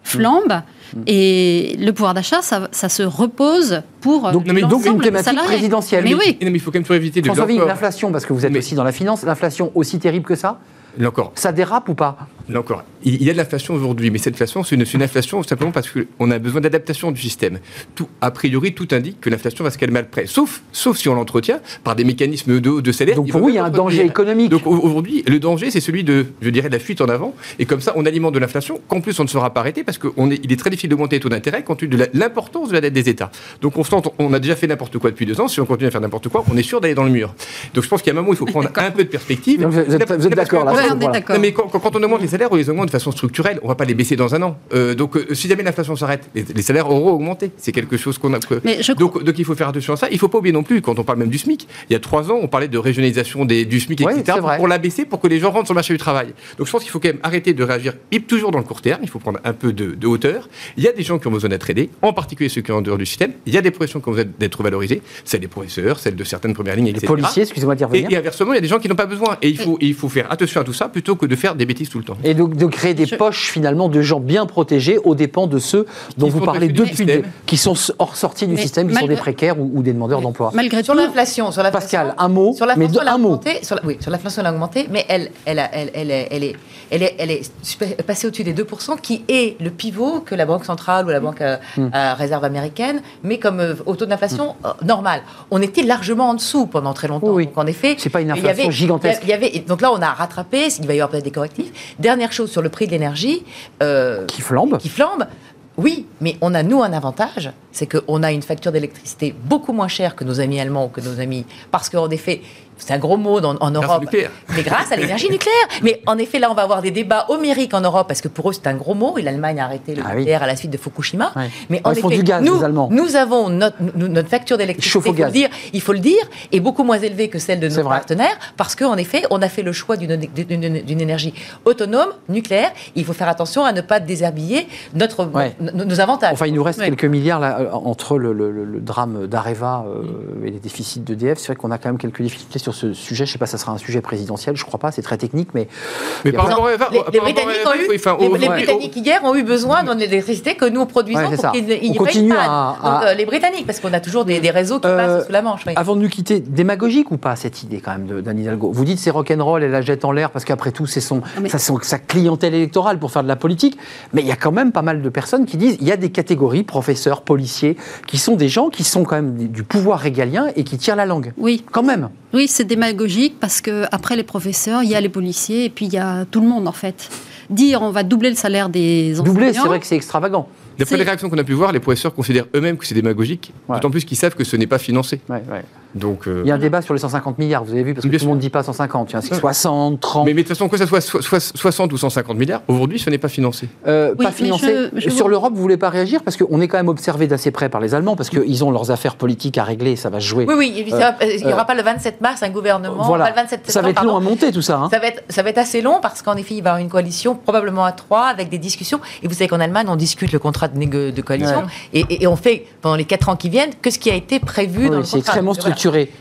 flambe. Mm. Et le pouvoir d'achat, ça, ça se repose pour euh, Donc, Non, mais donc une des thématique salariés. présidentielle. Mais oui, Et non, mais il faut quand même toujours éviter de. François l'inflation, parce que vous êtes Mais- aussi dans la finance, l'inflation aussi terrible que ça encore, Ça dérape ou pas? Là encore, il y a de l'inflation aujourd'hui, mais cette inflation, c'est une, inflation simplement parce qu'on a besoin d'adaptation du système. Tout, a priori, tout indique que l'inflation va se calmer après, sauf, sauf si on l'entretient par des mécanismes de, de salaire. Donc pour vous, il y a un danger économique. Donc au- aujourd'hui, le danger, c'est celui de, je dirais, de la fuite en avant, et comme ça, on alimente de l'inflation, qu'en plus on ne sera pas arrêté parce qu'il est, il est très difficile d'augmenter les taux d'intérêt compte tenu de l'importance de la dette des États. Donc on, on a déjà fait n'importe quoi depuis deux ans, si on continue à faire n'importe quoi, on est sûr d'aller dans le mur. Donc je pense qu'il y a un moment où il faut prendre un peu de perspective. Donc, vous êtes- d'accord, là, voilà. d'accord. non, mais quand on augmente les salaires, on les augmente de façon structurelle. On va pas les baisser dans un an. Euh, donc, euh, si jamais l'inflation s'arrête, les, les salaires auront augmenté. C'est quelque chose qu'on a. que- Mais je donc, donc, il faut faire attention à ça. Il faut pas oublier non plus, quand on parle même du SMIC, il y a trois ans, on parlait de régionalisation des, du SMIC, Oui, etc., pour, l'abaisser, pour que les gens rentrent sur le marché du travail. Donc, je pense qu'il faut quand même arrêter de réagir toujours dans le court terme. Il faut prendre un peu de, de hauteur. Il y a des gens qui ont besoin d'être aidés, en particulier ceux qui sont en dehors du système. Il y a des professions qui ont besoin d'être valorisées, celles des professeurs, celles de certaines premières lignes, Les etc. policiers, excusez-moi d'y Et, revenir. et inversement, il y a des gens qui n'ont pas besoin. Et il faut, il faut faire attention à tout ça plutôt que de faire des bêtises tout le temps. Et donc de créer des Je- poches finalement de gens bien protégés aux dépens de ceux dont vous parlez depuis, qui sont hors sortis du Mais système, qui sont des précaires ou, ou des demandeurs d'emploi. malgré Sur tout, l'inflation, sur l'inflation. Pascal, un mot, Sur mais l'inflation, de- elle a un mot. augmenté. Sur la- oui, sur l'inflation, elle a augmenté, mais elle, elle, a- elle, elle, est- elle est, elle est, elle est super- passée au-dessus des 2%, qui est le pivot que la Banque centrale ou la Banque euh, Hmm. euh, réserve américaine, mais comme euh, au taux d'inflation euh, normal. On était largement en dessous pendant très longtemps. Oui, oui. Donc en effet, C'est pas une il y inflation avait- gigantesque. Il y avait, donc là, on a rattrapé. Il va y avoir peut-être des correctifs. Dernière chose sur le prix de l'énergie. euh, Qui flambe. qui flambe. Oui, mais on a, nous, un avantage, c'est qu'on a une facture d'électricité beaucoup moins chère que nos amis allemands ou que nos amis... Parce qu'en effet, c'est un gros mot dans- en Europe, nucléaire. mais grâce à l'énergie nucléaire. Mais en effet, là, on va avoir des débats homériques en Europe, parce que pour eux, c'est un gros mot, et l'Allemagne a arrêté le Ah oui. nucléaire à la suite de Fukushima. Mais en ils font effet, du gaz, nous, nous avons notre, facture d'électricité, il faut, le gaz. dire, il faut le dire, est beaucoup moins élevée que celle de nos partenaires, parce qu'en effet, on a fait le choix d'une énergie autonome, nucléaire. Il faut faire attention à ne pas déshabiller notre, Ouais. nos, avantages. Enfin, il nous reste Ouais. quelques milliards là, euh, entre le, le- le- le drame d'Areva euh, et les déficits d'EDF. C'est vrai qu'on a quand même quelques difficultés sur ce sujet. Je ne sais pas, ça sera un sujet présidentiel, je crois pas, c'est très technique, mais Mais par rapport à les, Britanniques Eva, ont eu, oui, enfin, les- au- les au- Britanniques hier ont eu besoin de l'électricité que nous produisons Ouais, pour ça. qu'il n'y ait On pas à- Donc, euh, les Britanniques, parce qu'on a toujours des, des réseaux qui Euh, passent sous la Manche. oui. Avant de nous quitter, démagogique ou pas cette idée quand même de- d'Anne Hidalgo? Vous dites c'est rock'n'roll, elle la jette en l'air parce qu'après tout c'est son, mais- ça, son- sa clientèle électorale pour faire de la politique. Mais il y a quand même pas mal de personnes qui disent il y a des catégories, professeurs, policiers, qui sont des gens qui sont quand même du- du pouvoir régalien et qui tirent la langue. oui, Quand même. oui, c'est démagogique parce que après les professeurs, il y a les policiers et puis il y a tout le monde en fait. Dire on va doubler le salaire des enseignants. Doubler, c'est vrai que c'est extravagant. D'après les réactions qu'on a pu voir, les professeurs considèrent eux-mêmes que c'est démagogique, Ouais. d'autant plus qu'ils savent que ce n'est pas financé. Ouais, ouais. Donc, euh, Il y a un débat sur les 150 milliards, vous avez vu, parce que Bien tout le monde ne dit pas 150, il y a un- c'est Ouais. 60, 30, mais, mais de toute façon, que ça soit so- soit 60 ou 150 milliards, aujourd'hui, ce n'est pas financé. euh, Oui, pas financé. je- je Sur l'Europe, vous voulez pas réagir Parce qu'on est quand même observé d'assez près par les Allemands, parce qu'ils ont leurs affaires politiques à régler, ça va jouer. Oui, oui, il n'y aura pas le 27 mars un gouvernement, Voilà. pas le 27 Ça va être septembre, long à pardon. monter tout ça. hein. Ça va, être, ça va être assez long parce qu'en effet, il va y avoir une coalition, probablement à trois, avec des discussions. Et vous savez qu'en Allemagne, on discute le contrat de, de coalition. Et, et- et on fait, pendant les quatre ans qui viennent, que ce qui a été prévu Oui, dans le c'est contrat. extrêmement Donc,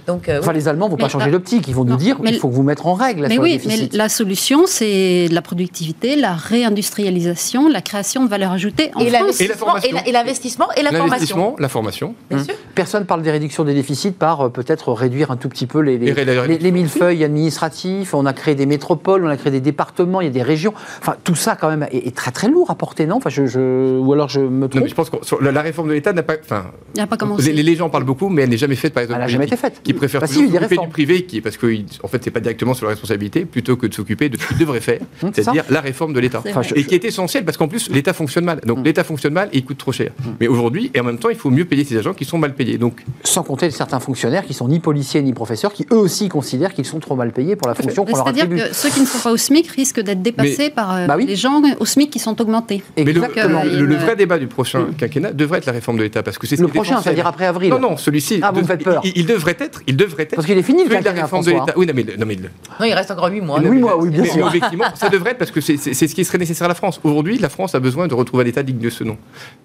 Donc, euh, Enfin, oui. les Allemands vont pas changer l'optique. Ils vont nous non, dire mais- il faut que vous mettre en règle Mais sur oui, mais la solution, c'est la productivité, la réindustrialisation, la création de valeur ajoutée en et France. Et la l'investissement, formation. et la- et l'investissement et la formation. L'investissement, la formation. Bien Hum. sûr. Personne parle des réductions des déficits par euh, peut-être réduire un tout petit peu les, les, millefeuilles administratifs. On a créé des métropoles, on a créé des départements, il y a des régions. Enfin, tout ça quand même est, est très très lourd à porter, non? Enfin, je, je- Ou alors je me Non, trompe? mais je pense que sur la, la réforme de l'État n'a pas. Enfin, Il n'a pas commencé. les, les gens parlent beaucoup, mais elle n'est jamais faite par les Été faite. Qui préfèrent Bah si, s'occuper du privé, qui, parce que en fait, c'est pas directement sur la responsabilité, plutôt que de s'occuper de ce qu'il devrait faire, c'est c'est-à-dire la réforme de l'État. Et qui est essentielle parce qu'en plus, l'État fonctionne mal. Donc Hum. l'État fonctionne mal et il coûte trop cher. Mais aujourd'hui, et en même temps, il faut mieux payer ces agents qui sont mal payés. Donc Sans compter certains fonctionnaires qui sont ni policiers ni professeurs, qui eux aussi considèrent qu'ils sont trop mal payés pour la fonction qu'on leur C'est-à-dire attribue. que ceux qui ne sont pas au SMIC risquent d'être dépassés par euh, Bah oui. les gens au SMIC qui sont augmentés. Mais le, Exactement. le- a le- vrai débat du prochain quinquennat devrait être la réforme de l'État parce que c'est ce Le prochain, c'est-à-dire après avril. Non, non, celui-ci. Ah, vous me faites peur. Il, il devrait être, il devrait être. Parce qu'il est fini le la quinquennat, réforme de l'État. Oui, non, mais, le- non, mais le- Non, il reste encore 8 mois. Oui, moi, oui, bien mais, sûr. mais effectivement, ça devrait être parce que c'est ce qui serait nécessaire à la France. Aujourd'hui, la France a besoin de retrouver un État digne de ce nom.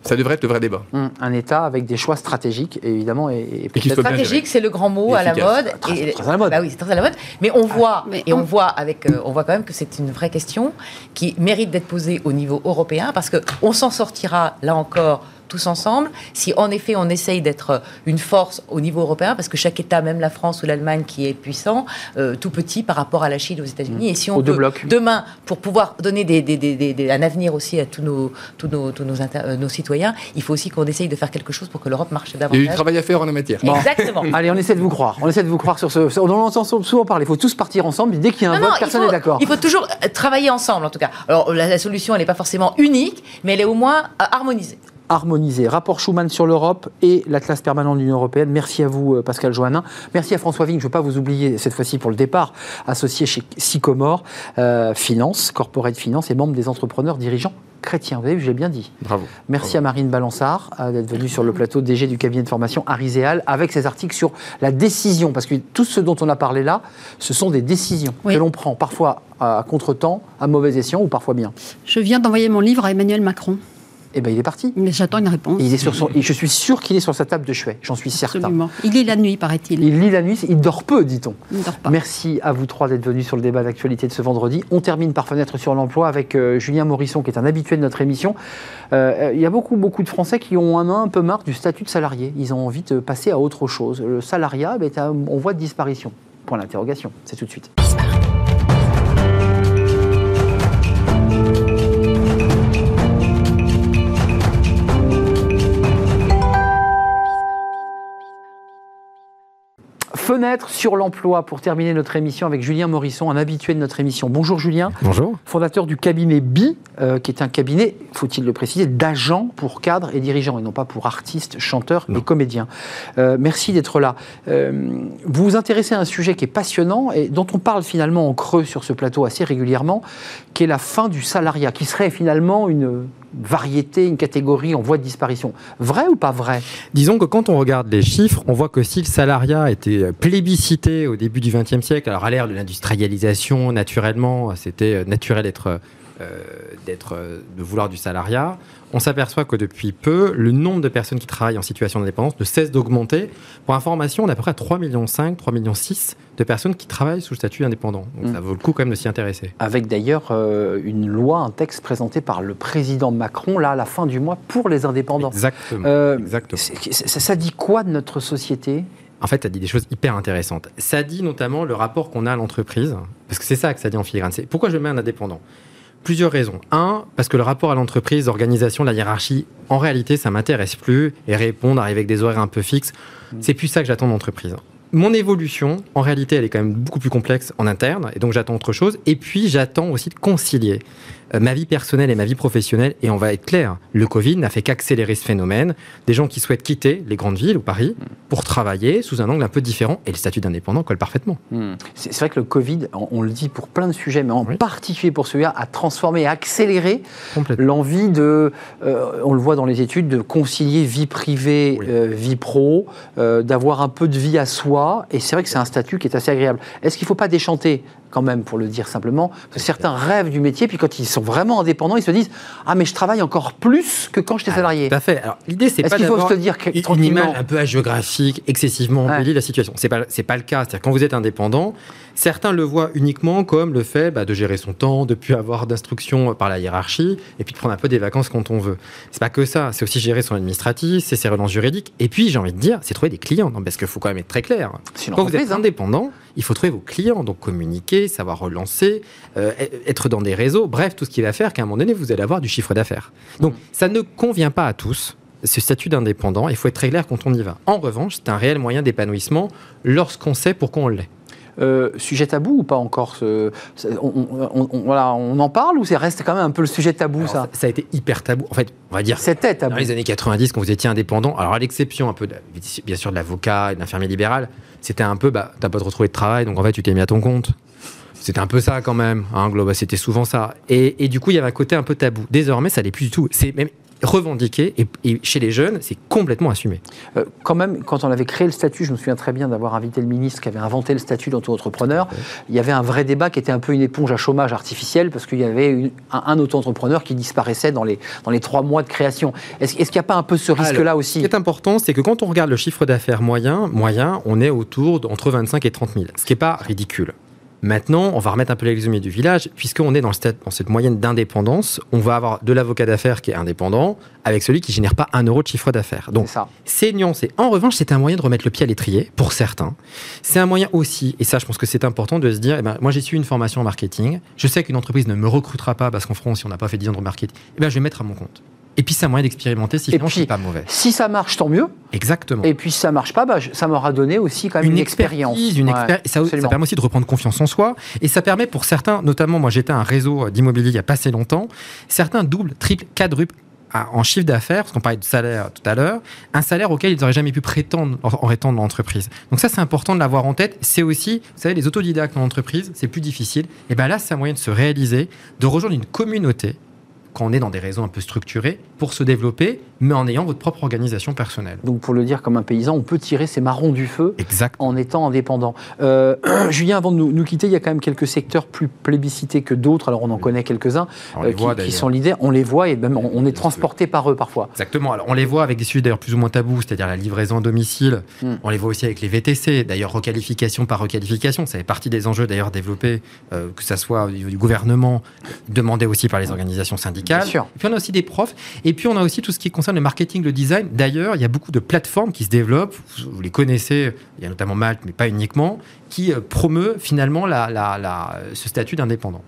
Ça devrait être le vrai débat. Hum, Un État avec des choix stratégiques, évidemment, et, Stratégique, c'est le grand mot à la mode. Très- très à la mode. Bah oui, c'est très à la mode. Mais on voit, mais et on on- voit avec, euh, on voit quand même que c'est une vraie question qui mérite d'être posée au niveau européen parce que on s'en sortira là encore tous ensemble si en effet on essaye d'être une force au niveau européen parce que chaque État, même la France ou l'Allemagne qui est puissant, euh, tout petit par rapport à la Chine aux États-Unis. Et si on Aux blocs. demain pour pouvoir donner des, des- un avenir aussi à tous nos tous nos, tous nos, inter- euh, nos citoyens, il faut aussi qu'on essaye de faire quelque chose pour que l'Europe marche Il y a davantage. du travail à faire en la matière. Bon. Exactement. Allez, on essaie de vous croire. On essaie de vous croire sur ce. On en entend souvent parler. Il faut tous partir ensemble. Dès qu'il y a un Non, vote, non, personne n'est d'accord. Il faut toujours euh, travailler ensemble, en tout cas. Alors, la, la solution, elle n'est pas forcément unique, mais elle est au moins euh, harmonisée. Harmoniser. Rapport Schuman sur l'Europe et la classe permanente de l'Union européenne. Merci à vous, euh, Pascal Joannin. Merci à François Vigne. Je ne veux pas vous oublier cette fois-ci pour le départ, associé chez Sycomore euh, Finance, Corporate Finance et membre des entrepreneurs dirigeants chrétiens. Vous avez vu, j'ai bien dit. Bravo. Merci à Marine Balançard euh, d'être venue sur le plateau DG du cabinet de formation Ariséal avec ses articles sur la décision. Parce que tout ce dont on a parlé là, ce sont des décisions Oui. que l'on prend parfois à contre-temps, à mauvais escient ou parfois bien. Je viens d'envoyer mon livre à Emmanuel Macron, Et bien, il est parti. mais j'attends une réponse. Il est sur son, je suis sûr qu'il est sur sa table de chevet, j'en suis certain. Absolument. Il lit la nuit, paraît-il. Il lit la nuit, il dort peu, dit-on. Il dort pas. Merci à vous trois d'être venus sur le débat d'actualité de ce vendredi. On termine par Fenêtre sur l'emploi avec euh, Julien Morisson, qui est un habitué de notre émission. Euh, Il y a beaucoup, beaucoup de Français qui ont un, un peu marre du statut de salarié. Ils ont envie de passer à autre chose. Le salariat ben, en voie de disparition. Point d'interrogation. C'est tout de suite. Fenêtre sur l'emploi pour terminer notre émission avec Julien Morisson, un habitué de notre émission. Bonjour Julien, Bonjour. fondateur du cabinet BI, euh, qui est un cabinet, faut-il le préciser, d'agents pour cadres et dirigeants et non pas pour artistes, chanteurs et comédiens. Euh, merci d'être là. Euh, vous vous intéressez à un sujet qui est passionnant et dont on parle finalement en creux sur ce plateau assez régulièrement, qui est la fin du salariat, qui serait finalement une variété, une catégorie en voie de disparition. Vrai ou pas vrai? Disons que quand on regarde les chiffres, on voit que si le salariat était plébiscité au début du XXe siècle, alors à l'ère de l'industrialisation, naturellement, c'était euh, naturel d'être, euh, d'être, euh, de vouloir du salariat, on s'aperçoit que depuis peu, le nombre de personnes qui travaillent en situation d'indépendance ne cesse d'augmenter. Pour information, on a à peu près 3,5 millions, 3,6 millions de personnes qui travaillent sous le statut indépendant. Donc Mm. ça vaut le coup quand même de s'y intéresser. avec d'ailleurs euh, une loi, un texte présenté par le président Macron, là, à la fin du mois, pour les indépendants. Exactement. Euh, Exactement. ça, ça dit quoi de notre société? En fait, ça dit des choses hyper intéressantes. Ça dit notamment le rapport qu'on a à l'entreprise, parce que c'est ça que ça dit en filigrane. C'est pourquoi je mets un indépendant? Plusieurs raisons. Un, parce que le rapport à l'entreprise, l'organisation, la hiérarchie, en réalité, ça m'intéresse plus. Et répondre, arriver avec des horaires un peu fixes, c'est plus ça que j'attends de l'entreprise. Mon évolution, en réalité, elle est quand même beaucoup plus complexe en interne, et donc j'attends autre chose. Et puis, j'attends aussi de concilier ma vie personnelle et ma vie professionnelle. Et on va être clair, le Covid n'a fait qu'accélérer ce phénomène. Des gens qui souhaitent quitter les grandes villes ou Paris pour travailler sous un angle un peu différent. Et le statut d'indépendant colle parfaitement. Hmm. C'est vrai que le Covid, on, on le dit pour plein de sujets, mais en particulier pour celui-là, a transformé, a accéléré l'envie de, euh, on le voit dans les études, de concilier vie privée, Oui. euh, vie pro, euh, d'avoir un peu de vie à soi. Et c'est vrai que c'est un statut qui est assez agréable. Est-ce qu'il ne faut pas déchanter quand même, pour le dire simplement, que certains rêvent du métier, puis quand ils sont vraiment indépendants, ils se disent Ah, mais je travaille encore plus que quand j'étais salarié. Tout à fait. Alors, l'idée, c'est Est-ce pas qu'il faut se dire que- une- image un peu hagiographique, excessivement Ouais. embellie de la situation. C'est pas, c'est pas le cas. C'est-à-dire, quand vous êtes indépendant, certains le voient uniquement comme le fait bah, de gérer son temps, de plus avoir d'instructions par la hiérarchie, et puis de prendre un peu des vacances quand on veut. C'est pas que ça. C'est aussi gérer son administratif, c'est ses relances juridiques. Et puis, j'ai envie de dire, c'est trouver des clients. Non, parce qu'il faut quand même être très clair. C'est Quand vous êtes hein. indépendant, il faut trouver vos clients, donc communiquer, savoir relancer, euh, être dans des réseaux, bref, tout ce qui va faire qu'à un moment donné, vous allez avoir du chiffre d'affaires. Donc, ça ne convient pas à tous. Ce statut d'indépendant, il faut être très clair quand on y va. En revanche, c'est un réel moyen d'épanouissement lorsqu'on sait pourquoi on l'est. Euh, sujet tabou ou pas encore ce- on, on- on- voilà, on en parle ou ça reste quand même un peu le sujet tabou Alors, ça ça a été hyper tabou. En fait, on va dire C'était tabou. Dans les années 90, quand vous étiez indépendant, alors à l'exception un peu, de- bien sûr, de l'avocat et de l'infirmier libéral, c'était un peu, bah, t'as pas de retrouvé de travail, donc en fait, tu t'es mis à ton compte. C'était un peu ça quand même, hein, c'était souvent ça. Et, et du coup, il y avait un côté un peu tabou. Désormais, ça l'est plus du tout. C'est même revendiqué et, et chez les jeunes, c'est complètement assumé. Euh, quand même, quand on avait créé le statut, je me souviens très bien d'avoir invité le ministre qui avait inventé le statut d'auto-entrepreneur. Il y avait un vrai débat qui était un peu une éponge à chômage artificiel parce qu'il y avait une- un, un auto-entrepreneur qui disparaissait dans les, dans les trois mois de création. Est-ce qu'il n'y a pas un peu ce risque-là Alors, Ce aussi qui est important, c'est que quand on regarde le chiffre d'affaires moyen, moyen, on est autour d'entre 25 et 30 000, ce qui n'est pas ridicule. Maintenant, on va remettre un peu l'exhumer du village, puisqu'on est dans, cette moyenne d'indépendance, on va avoir de l'avocat d'affaires qui est indépendant, avec celui qui génère pas un euro de chiffre d'affaires. Donc, c'est nuancé. En revanche, c'est un moyen de remettre le pied à l'étrier, pour certains. C'est un moyen aussi, et ça, je pense que c'est important de se dire, eh ben, moi, j'ai suivi une formation en marketing. Je sais qu'une entreprise ne me recrutera pas parce qu'en France, si on n'a pas fait 10 ans de marketing, eh ben, je vais mettre à mon compte. Et puis, c'est un moyen d'expérimenter si finalement, c'est pas mauvais. Si ça marche, tant mieux. Exactement. Et puis si ça marche pas, bah, je- ça m'aura donné aussi quand même une, expérience. une Ouais, expéri- ça, ça permet aussi de reprendre confiance en soi. Et ça permet pour certains, notamment moi j'étais un réseau d'immobilier il n'y a pas assez longtemps, certains doublent, triplent, quadruplent à- en chiffre d'affaires, parce qu'on parlait de salaire tout à l'heure, un salaire auquel ils n'auraient jamais pu prétendre en, en étant dans l'entreprise. Donc ça c'est important de l'avoir en tête. C'est aussi, vous savez, les autodidactes dans l'entreprise, c'est plus difficile. Et bien là c'est un moyen de se réaliser, de rejoindre une communauté quand on est dans des réseaux un peu structurés, pour se développer, mais en ayant votre propre organisation personnelle. Donc pour le dire comme un paysan, on peut tirer ses marrons du feu Exact. en étant indépendant. Euh, Julien, avant de nous, nous quitter, il y a quand même quelques secteurs plus plébiscités que d'autres. Alors on en connaît quelques-uns euh, qui, sont l'idée. On les voit et même on, on est transporté par eux parfois. Exactement. Alors, on les voit avec des sujets d'ailleurs plus ou moins tabous, c'est-à-dire la livraison à domicile. Mm. On les voit aussi avec les VTC. D'ailleurs, requalification par requalification. Ça fait partie des enjeux d'ailleurs développés, euh, que ça soit au niveau du gouvernement, demandé aussi par les organisations syndicales. Bien sûr. Et puis on a aussi des profs. Et puis on a aussi tout ce qui concerne le marketing, le design. D'ailleurs, il y a beaucoup de plateformes qui se développent. Vous, les connaissez. Il y a notamment Malte, mais pas uniquement, qui euh, promeut finalement la, la- la- ce statut d'indépendant.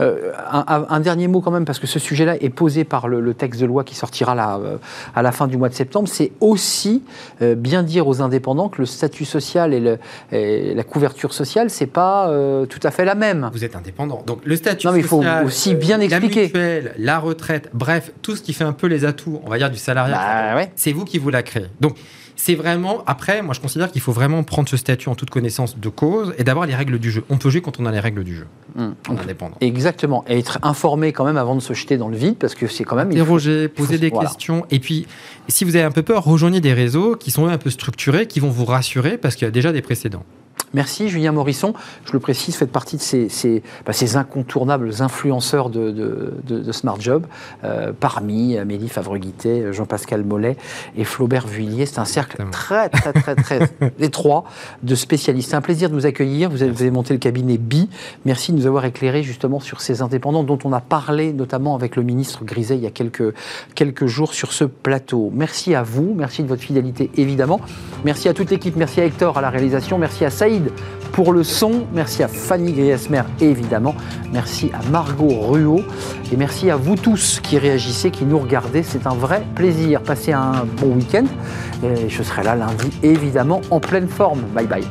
Euh, un, dernier mot quand même, parce que ce sujet-là est posé par le, le texte de loi qui sortira là, euh, à la fin du mois de septembre. C'est aussi euh, bien dire aux indépendants que le statut social et, le- et la couverture sociale, c'est pas tout à fait la même. Vous êtes indépendant. Donc le statut Non, mais il faut social, aussi bien expliquer. La mutuelle, la retraite, bref, tout ce qui fait un peu les atouts, on va dire, du salariat, Bah, ouais. c'est vous qui vous la créez. Donc c'est vraiment, après, moi je considère qu'il faut vraiment prendre ce statut en toute connaissance de cause et d'avoir les règles du jeu. On peut jouer quand on a les règles du jeu, en indépendant. Exactement. Et être informé quand même avant de se jeter dans le vide, parce que c'est quand même. faut- Interroger, poser faut- des voilà. questions. Et puis, si vous avez un peu peur, rejoignez des réseaux qui sont un peu structurés, qui vont vous rassurer parce qu'il y a déjà des précédents. Merci Julien Morisson. Je le précise, faites partie de ces, ces- bah, ces incontournables influenceurs de, de- de- de Smart Job, euh, parmi Amélie Favre-Guittet, Jean-Pascal Mollet et Flaubert Vuillier. C'est un cercle Exactement. très, très, très, très étroit de spécialistes. C'est un plaisir de vous accueillir. Vous avez, vous avez monté le cabinet BI. Merci de nous avoir éclairé justement sur ces indépendants dont on a parlé notamment avec le ministre Griset il y a quelques, quelques jours sur ce plateau. Merci à vous. Merci de votre fidélité évidemment. Merci à toute l'équipe. Merci à Hector à la réalisation. Merci à Pour le son. Merci à Fanny Griesmer, évidemment. Merci à Margot Ruot. Et merci à vous tous qui réagissez, qui nous regardez. C'est un vrai plaisir. Passez un bon week-end. Et je serai là lundi, évidemment, en pleine forme. Bye bye.